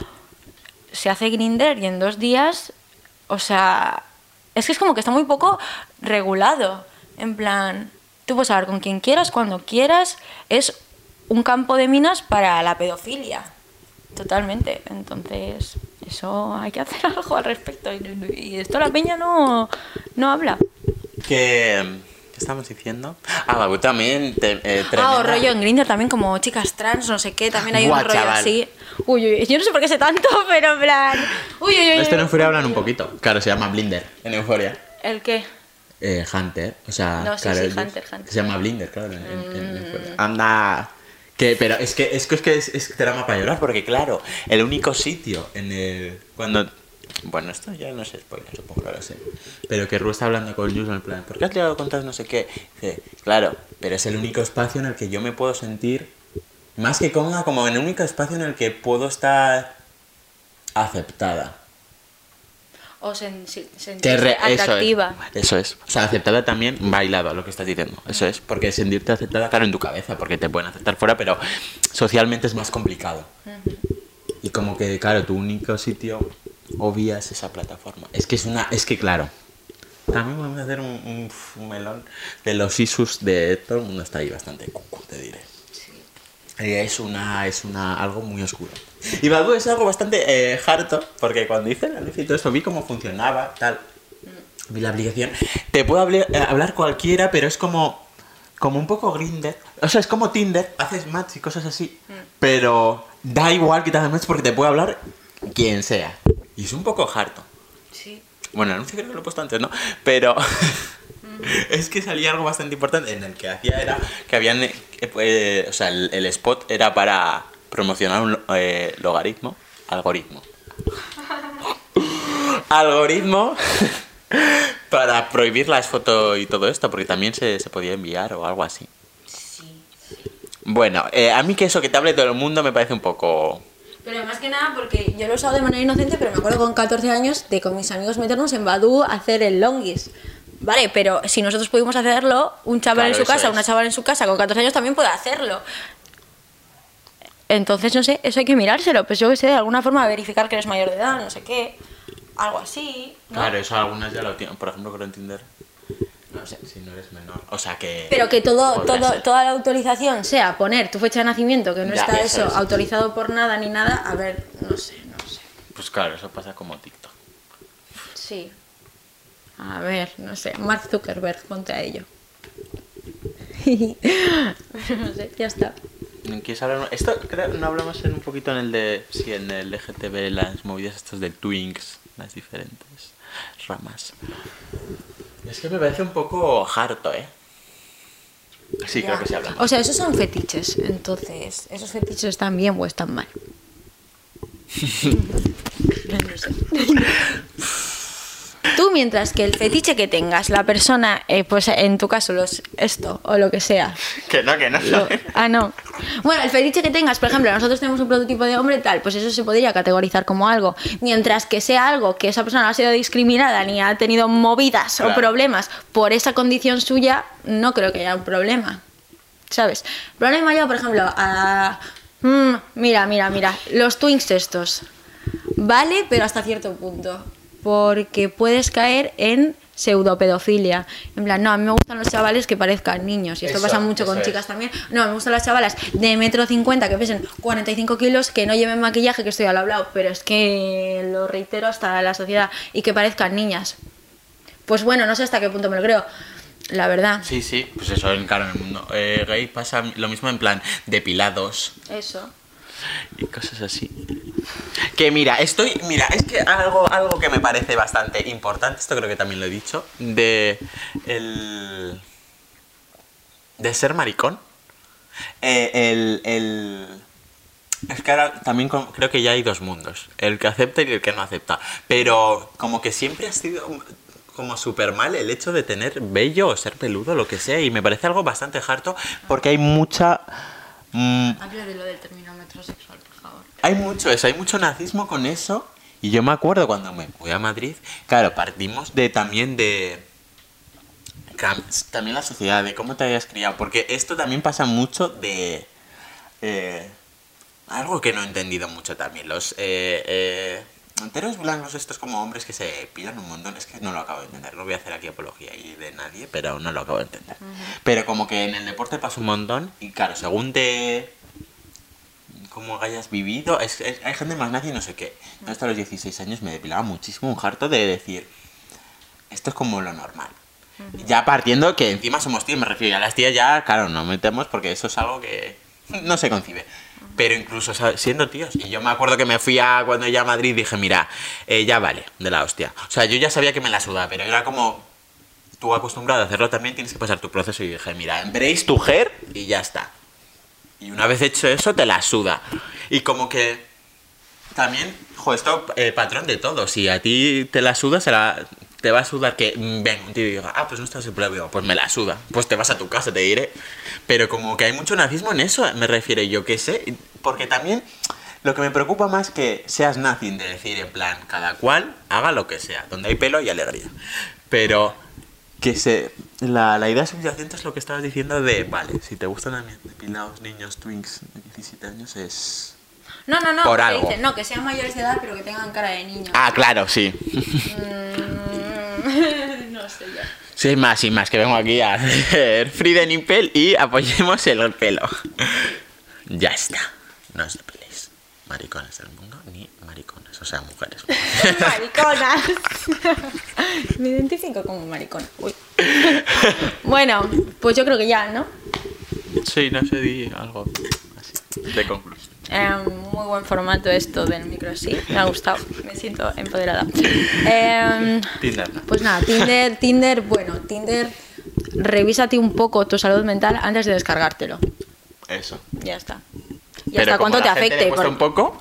se hace Grindr y en dos días, o sea, es que es como que está muy poco regulado. En plan, tú puedes hablar con quien quieras, cuando quieras, es un campo de minas para la pedofilia. Totalmente. Entonces, eso hay que hacer [laughs] algo al respecto. Y- esto la peña no, no habla. Que. ¿Qué estamos diciendo? Ah, Babu también. Te, eh, Ah, o rollo en Grindr también como chicas trans, no sé qué, también hay Buah, un rollo chaval. así. Uy, uy, uy, yo no sé por qué sé tanto, [laughs] pero en plan... Uy, uy, uy. Esto en. Euforia hablan un poquito. Claro, se llama Blinder en Euforia. ¿El qué? Eh, Hunter, o sea, No, sí, claro, sí, Hunter, Hunter. Se llama Blinder, claro, en, en- en Mm. Anda. Que, pero es que es que es, que es, es drama para llorar, porque claro, el único sitio en el. Cuando. Bueno, esto ya no es spoiler, supongo que lo sé. Pero que Ru está hablando con Jules en plan, ¿por qué has llegado a contar no sé qué? Dice, claro, pero es el único espacio en el que yo me puedo sentir. Más que cómoda, como en el único espacio en el que puedo estar aceptada. O sen- sentirse re- eso es. atractiva. Eso es. O sea, aceptada también bailado a lo que estás diciendo. Eso es. Porque sentirte aceptada, claro, en tu cabeza, porque te pueden aceptar fuera, pero socialmente es más complicado. Y como que, claro, tu único sitio obvias esa plataforma. Es que es una. Es que, claro. También podemos hacer un, un- un melón de los isus de todo el mundo está ahí bastante cucu, te diré. Eh, Es una, es una, algo muy oscuro. Y Badu es algo bastante eh, harto, porque cuando hice el anuncio y todo eso, vi cómo funcionaba, tal. Vi la aplicación. Te puedo hablar, eh, hablar cualquiera, pero es como, como un poco Grindr. O sea, es como Tinder, haces match y cosas así. Pero da igual que te hagas match porque te puede hablar quien sea. Y es un poco harto. Sí. Bueno, el anuncio creo que lo he puesto antes, ¿no? Pero [laughs] es que salía algo bastante importante en el que hacía era que habían, eh, eh, o sea, el, el spot era para promocionar un eh, logaritmo, algoritmo. [laughs] algoritmo [laughs] para prohibir las fotos y todo esto, porque también se, se podía enviar o algo así. Bueno, eh, a mí que eso que te hable todo el mundo me parece un poco... Pero más que nada porque yo lo he usado de manera inocente, pero me acuerdo con 14 años de con mis amigos meternos en Badu a hacer el longis. Vale, pero si nosotros pudimos hacerlo, un chaval en su casa, es. una chaval en su casa con 14 años también puede hacerlo. Entonces, no sé, eso hay que mirárselo. Pues yo que sé, de alguna forma verificar que eres mayor de edad, no sé qué. Algo así. ¿no? Claro, eso algunas ya lo tienen. Por ejemplo, creo en Tinder. No sé, si no eres menor. O sea que. Pero que todo, todo, toda la autorización sea poner tu fecha de nacimiento, que no Ya, está eso eso es. autorizado por nada ni nada, a ver, no sé, no sé. Pues claro, eso pasa como TikTok. Sí. A ver, no sé, Mark Zuckerberg, ponte a ello. Pero [laughs] no sé, ya está. ¿Quieres hablar? Esto creo, no hablamos en un poquito en el de. Sí, en el LGTB, las movidas estos del Twinks, las diferentes ramas. Es que me parece un poco harto, ¿eh? Sí, creo que sí hablamos. O sea, esos son fetiches, entonces, ¿esos fetiches están bien o están mal? [laughs] [laughs] No sé. Mientras que el fetiche que tengas, la persona, eh, pues en tu caso, los esto o lo que sea. [laughs] Que no, que no. lo- ah, no. Bueno, el fetiche que tengas, por ejemplo, nosotros tenemos un prototipo de hombre tal, pues eso se podría categorizar como algo. Mientras que sea algo que esa persona no ha sido discriminada ni ha tenido movidas o problemas por esa condición suya, no creo que haya un problema. ¿Sabes? Problema yo, por ejemplo, a... mm, mira, mira, mira, los twins estos. Vale, pero hasta cierto punto. Porque puedes caer en pseudopedofilia. En plan, no, a mí me gustan los chavales que parezcan niños. Y esto Eso, pasa mucho con es. chicas también. No, me gustan las chavalas de metro cincuenta que pesen 45 kilos, que no lleven maquillaje, que estoy al hablado. Pero es que lo reitero hasta la sociedad. Y que parezcan niñas. Pues bueno, no sé hasta qué punto me lo creo. La verdad. Sí, sí, pues eso, en, claro, en el mundo eh, gay pasa lo mismo en plan depilados Eso. Y cosas así. Que mira, estoy, mira, es que algo, algo que me parece bastante importante, esto creo que también lo he dicho, de el de ser maricón. Eh, el, el es que ahora también creo que ya hay dos mundos, el que acepta y el que no acepta. Pero como que siempre ha sido como súper mal el hecho de tener vello o ser peludo, lo que sea, y me parece algo bastante harto porque hay mucha... mm, Habla de lo del término metrosexual, por favor. hay mucho eso, hay mucho nazismo con eso. Y yo me acuerdo cuando me fui a Madrid, claro, partimos de también de también la sociedad, de cómo te habías criado, porque esto también pasa mucho de eh, algo que no he entendido mucho también, los eh, eh, enteros blancos estos como hombres que se pillan un montón, es que no lo acabo de entender, no voy a hacer aquí apología ahí de nadie, pero no lo acabo de entender. Pero como que en el deporte pasa un montón y claro, según te cómo hayas vivido. Es, es- hay gente más nazi y no sé qué. Yo hasta los 16 años me depilaba muchísimo un harto de decir, esto es como lo normal. Ya partiendo que encima somos tíos, me refiero, y a las tías ya, claro, no metemos porque eso es algo que no se concibe. Pero incluso siendo tíos. Y yo me acuerdo que me fui a cuando ya a Madrid dije, mira, eh, ya vale, de la hostia. O sea, yo ya sabía que me la sudaba, pero era como tú acostumbrado a hacerlo también, tienes que pasar tu proceso. Y dije, mira, embrace tu hair y ya está. Y una vez hecho eso, te la suda. Y como que también, jo, esto eh, patrón de todo. Si a ti te la suda, se la- te va a sudar que mm, venga un tío y diga, ah, pues no estás en prueba. Pues me la suda. Pues te vas a tu casa, te diré. Pero como que hay mucho nazismo en eso, me refiero, yo qué sé. Porque también lo que me preocupa más que seas nazi de decir, en plan, cada cual haga lo que sea. Donde hay pelo hay alegría. Pero que se la, la idea subyacente es lo que estabas diciendo de vale si te gustan también depilados niños twinks de 17 años es No, no, no. Por que algo. no, que sean mayores de edad, pero que tengan cara de niño. ah claro sí Mm, [laughs] no sé ya. sí más y más que vengo aquí a hacer [laughs] free de nippel y apoyemos el pelo ya está no os depiléis maricones del mundo ni maricones o sea mujeres [laughs] Mariconas. Me identifico como maricona. Uy. Bueno, pues yo creo que ya, ¿no? sí no sé di algo así de conclusión Eh, muy buen formato esto del micro, sí. Me ha gustado. Me siento empoderada. Eh, Tinder. Pues nada, Tinder, Tinder, bueno, Tinder, revísate un poco tu salud mental antes de descargártelo. eso Ya está. Y Pero hasta cuánto te afecte. por- un poco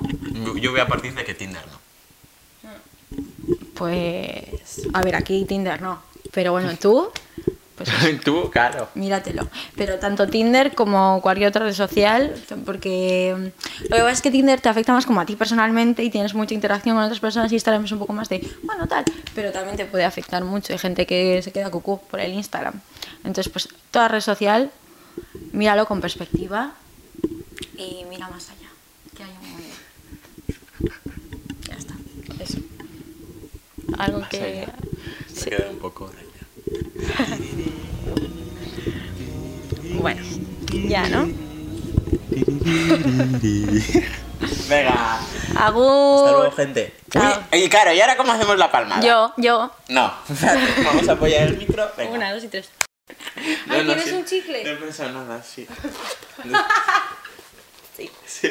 yo voy a partir de que Tinder no Pues, a ver, aquí Tinder no. Pero bueno, tú, pues [laughs] tú claro míratelo. Pero tanto Tinder como cualquier otra red social, porque mm, lo que pasa es que Tinder te afecta más como a ti personalmente y tienes mucha interacción con otras personas y Instagram es un poco más de, bueno, tal, pero también te puede afectar mucho. Hay gente que se queda cucú por el Instagram. Entonces, pues toda red social, míralo con perspectiva y mira más allá, que hay un mundo. Ya está, eso. Algo Más que... allá. Se sí. queda un poco de. [laughs] Bueno, ya, ¿no? [laughs] Venga. Hasta Agur. luego, gente. Chao. Uy, y claro, ¿y ahora cómo hacemos la palmada? Yo, yo. No, [laughs] vamos a apoyar el micro. Venga. Una, dos y tres. No, Ay, no, ¿tienes sí. un chicle? No he pensado nada, sí. Sí. Sí.